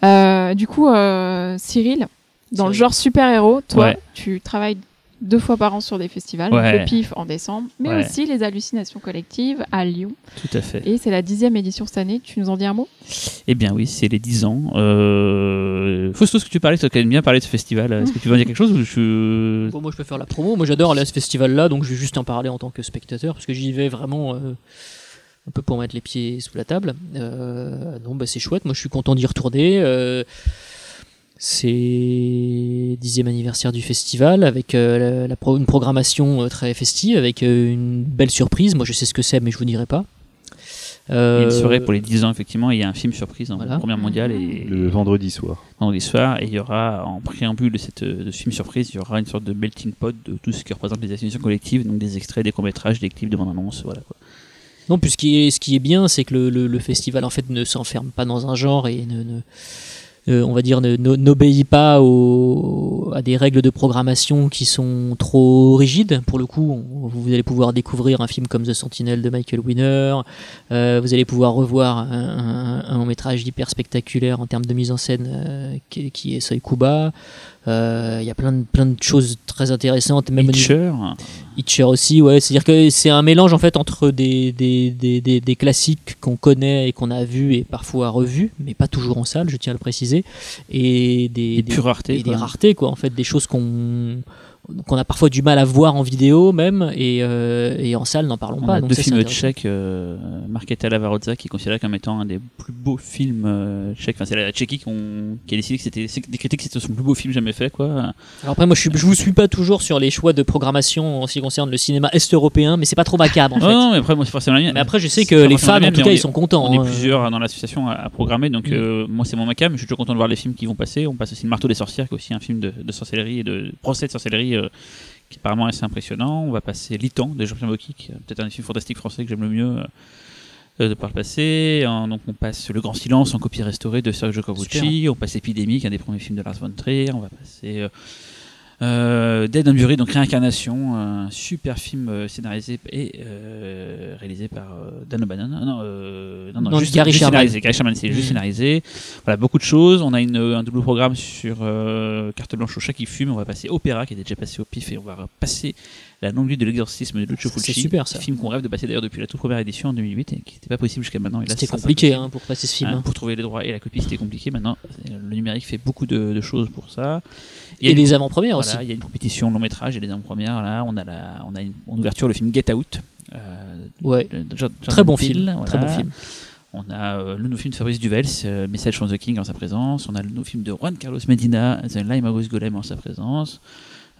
Euh, du coup, euh, Cyril, dans le genre super-héros, toi, Ouais. tu travailles deux fois par an sur des festivals, Ouais. le PIF en décembre, mais Ouais. aussi les hallucinations collectives à Lyon. Tout à fait. Et c'est la dixième édition cette année. Tu nous en dis un mot? Eh bien oui, c'est les 10 ans. Euh... Fausto, ce que tu parlais, tu as quand même bien parlé de ce festival? Est-ce que tu veux en dire quelque chose ou je... Bon, moi, je peux faire la promo. Moi, j'adore aller à ce festival-là, donc je vais juste en parler en tant que spectateur, parce que j'y vais vraiment euh, un peu pour mettre les pieds sous la table. Euh, non, bah, c'est chouette. Moi, je suis content d'y retourner. Euh, c'est dixième anniversaire du festival avec euh, la, la pro- une programmation euh, très festive, avec euh, une belle surprise. Moi, je sais ce que c'est, mais je vous dirai pas. Il y a une soirée pour les 10 ans, effectivement, et il y a un film surprise en Voilà. première mondiale et le vendredi soir. vendredi soir. Et il y aura, en préambule de, cette, de ce film surprise, il y aura une sorte de melting pot de tout ce qui représente les associations collectives, donc des extraits, des courts-métrages, des clips de bande-annonce, voilà quoi. Non, puis ce qui est, ce qui est bien, c'est que le, le- festival en fait ne s'enferme pas dans un genre et ne, ne- euh, on va dire, n'obéit pas à des règles de programmation qui sont trop rigides. Pour le coup, vous allez pouvoir découvrir un film comme The Sentinel de Michael Winner. euh, vous allez pouvoir revoir un, un- long métrage hyper spectaculaire en termes de mise en scène euh, qui, qui est Seuil Kuba. Euh, Il y a plein de, plein de choses très intéressantes, même Hitcher, Hitcher aussi, ouais. C'est-à-dire que c'est un mélange en fait entre des, des, des, des, des classiques qu'on connaît et qu'on a vus et parfois revus, mais pas toujours en salle, je tiens à le préciser, et des, des des- raretés. et des quoi. raretés, quoi. En fait, des choses qu'on qu'on a parfois du mal à voir en vidéo même, et, euh, et en salle, n'en parlons On pas. a donc deux ça, films tchèques, euh, Marketa Lavarozza qui est considéré comme étant un des plus beaux films euh, tchèques. Enfin, c'est la Tchéquie qui, ont- qui a décidé que c'était critiques que c'était son plus beau film jamais fait, quoi. Alors après, moi, je, je vous suis pas toujours sur les choix de programmation en ce qui concerne le cinéma est-européen, mais c'est pas trop macabre en Non, fait. non, mais après, moi, c'est forcément la mienne. Mais après, je sais que les la en tout mais cas, ils est- sont contents. On est hein. plusieurs dans l'association à, à programmer, donc Mm. euh, moi c'est mon macam. Je suis toujours content de voir les films qui vont passer. On passe aussi le Marteau des sorcières, qui est aussi un film de, de sorcellerie et de procès de sorcellerie euh, qui est apparemment assez impressionnant. On va passer Litan de Jean-Pierre Mocky, qui est peut-être un des films fantastiques français que j'aime le mieux. euh, de par le passé, En- donc on passe Le Grand Silence en copie restaurée de Sergio Corbucci, on passe est un des premiers films de Lars von Trier, on va passer euh, Euh, Dead and Buried, donc Réincarnation, un super film euh, scénarisé et euh, réalisé par euh, Dan O'Bannon. Ah, Non, euh, non, non, juste, Gary Sherman. scénarisé. Gary Sherman, c'est juste scénarisé. Voilà, beaucoup de choses. On a une, un double programme sur euh, Carte blanche au chat qui fume. On va passer Opéra, qui était déjà passé au pif, et on va passer La longue nuit de l'exorcisme de Lucio C'est Fulci. super, ça. Film qu'on rêve de passer d'ailleurs depuis la toute première édition en 2008 et qui n'était pas possible jusqu'à maintenant. C'était compliqué hein, pour passer ce film. Hein, hein. pour trouver les droits et la copie, c'était compliqué. Maintenant, euh, le numérique fait beaucoup de, de choses pour ça. Il y a Et une- les avant-premières voilà, aussi. il y a une compétition long métrage et les en première. Là, on a la, on a une, en ouverture le film Get Out. euh, Ouais. Très bon film. voilà. Très bon film. On a euh, le nouveau film de Fabrice Duvels, euh, Message from the King en sa présence. On a le nouveau film de Juan Carlos Medina, The Limehouse Golem en sa présence.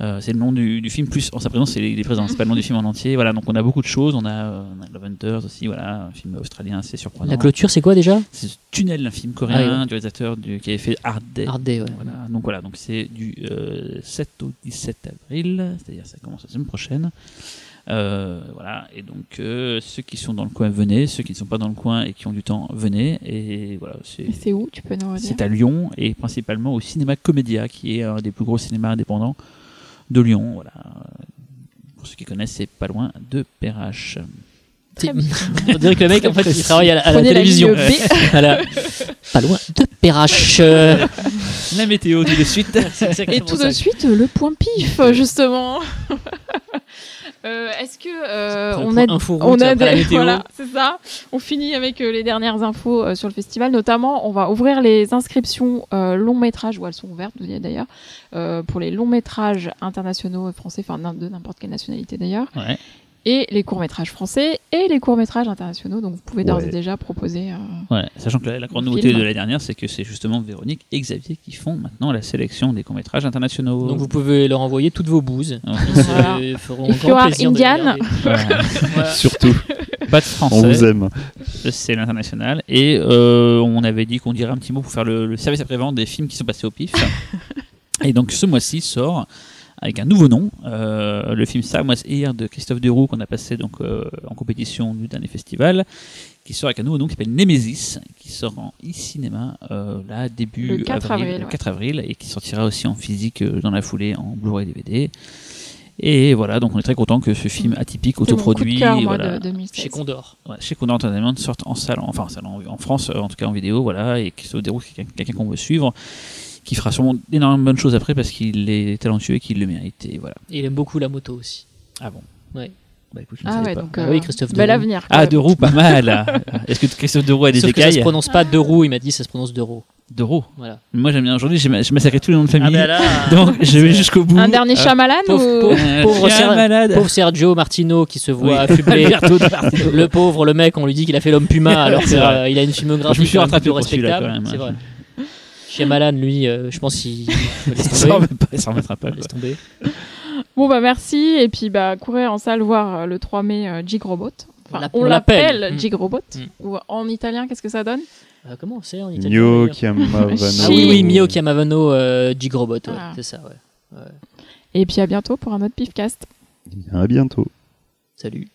Euh, c'est le nom du, du film plus en sa présence, c'est les, les présences, c'est pas le nom du film en entier. Voilà, donc on a beaucoup de choses. On a, euh, on a Love Hunters aussi, voilà, un film australien assez surprenant. La clôture, c'est quoi déjà? C'est Tunnel, un film coréen Ah oui, du réalisateur du, qui avait fait Hard Day. Hard Day, ouais. Voilà, donc voilà, donc c'est du euh, 7 au 17 avril, c'est-à-dire ça commence la semaine prochaine. Euh, voilà, et donc euh, ceux qui sont dans le coin, venez, ceux qui ne sont pas dans le coin et qui ont du temps, venez. Et voilà, c'est. Où? Tu peux nous C'est à Lyon et principalement au Cinéma Comédia, qui est un des plus gros cinémas indépendants de Lyon. Voilà. Pour ceux qui connaissent, c'est pas loin de Perrache. [LAUGHS] On dirait que le mec, en fait, il travaille à la, à la la télévision. [LAUGHS] Voilà. Pas loin de Perrache. La météo tout de suite. [LAUGHS] Et tout ça. de suite, le point pif, justement. Euh, Est-ce que euh, on a, on a des- [LAUGHS] voilà, c'est ça. On finit avec euh, les dernières infos euh, sur le festival. Notamment, on va ouvrir les inscriptions longs métrages, ou elles sont ouvertes d'ailleurs, pour les longs métrages internationaux français, enfin de n'importe quelle nationalité d'ailleurs, Ouais. Et les courts métrages français et les courts métrages internationaux. Donc vous pouvez d'ores Ouais. et déjà proposer. euh, Ouais, sachant que la, la grande nouveauté film. de la dernière, c'est que c'est justement Véronique et Xavier qui font maintenant la sélection des courts-métrages internationaux. Donc vous pouvez leur envoyer toutes vos bouses. Ils se Voilà. feront grand you are plaisir de Indian. regarder. [LAUGHS] Voilà. Voilà. Surtout, Pas de on vous français, aime. c'est l'international. Et euh, on avait dit qu'on dirait un petit mot pour faire le, le service après-vente des films qui sont passés au pif. [LAUGHS] et donc ce mois-ci sort avec un nouveau nom, euh, le film Samoas Here de Christophe Deroux qu'on a passé donc euh, en compétition du dernier festival, qui sort avec un nouveau nom qui s'appelle Nemesis, qui sort en e-cinéma euh, là début Le 4 avril, le ouais. 4 avril et qui sortira aussi en physique euh, dans la foulée en Blu-ray DVD. Et voilà, donc on est très content que ce film atypique, de autoproduit, cœur, voilà, de 2016. Chez Condor. Ouais, chez Condor Entertainment sortent en salle, enfin en, salle, en, en France, euh, en tout cas en vidéo, voilà, et Christophe quelqu'un quelqu'un qu'on veut suivre, qui fera sûrement énormément de bonnes choses après parce qu'il est talentueux et qu'il le mérite. Et voilà. Et il aime beaucoup la moto aussi. Ah bon Ouais. Bah écoute, je ne Ah ouais, pas. donc Ah euh, oui, Christophe bel Deroux. avenir. Ah, quoi. de roue, pas mal. [LAUGHS] Est-ce que Christophe de Roux a des Sauf que ça se écailles prononce pas de roue, il m'a dit ça se prononce de roue. De Roux. Voilà. Moi j'aime bien. Aujourd'hui, j'ai ma- j'ai massacré tous les noms de famille. Ah, bah là, [LAUGHS] donc je vais jusqu'au bout. Un dernier Euh, Shyamalan pauvre- ou... pauvre- euh, pauvre Ser-. Pauvre Sergio Martino qui se voit Oui. affublé. [LAUGHS] Le pauvre, le mec, on lui dit qu'il a fait l'homme puma alors qu'il a une filmographie Je me suis rattrapé pour celui-là, respectable. quand même. C'est vrai. Shyamalan, lui, euh, je pense qu'il [LAUGHS] il s'en remettra pas. Laisse tomber. Bon bah merci et puis bah courez en salle voir euh, le 3 mai euh, Jig Robot. Enfin, On on l'appelle. Jig Robot. Mm. Ou en italien qu'est-ce que ça donne Euh, comment c'est en italien Mio Chiamavano. Ah oui, oui, Mio Chiamavano, euh, Gigrobot, ouais, Ah. c'est ça, ouais. ouais. Et puis à bientôt pour un autre Pifcast. À bientôt. Salut.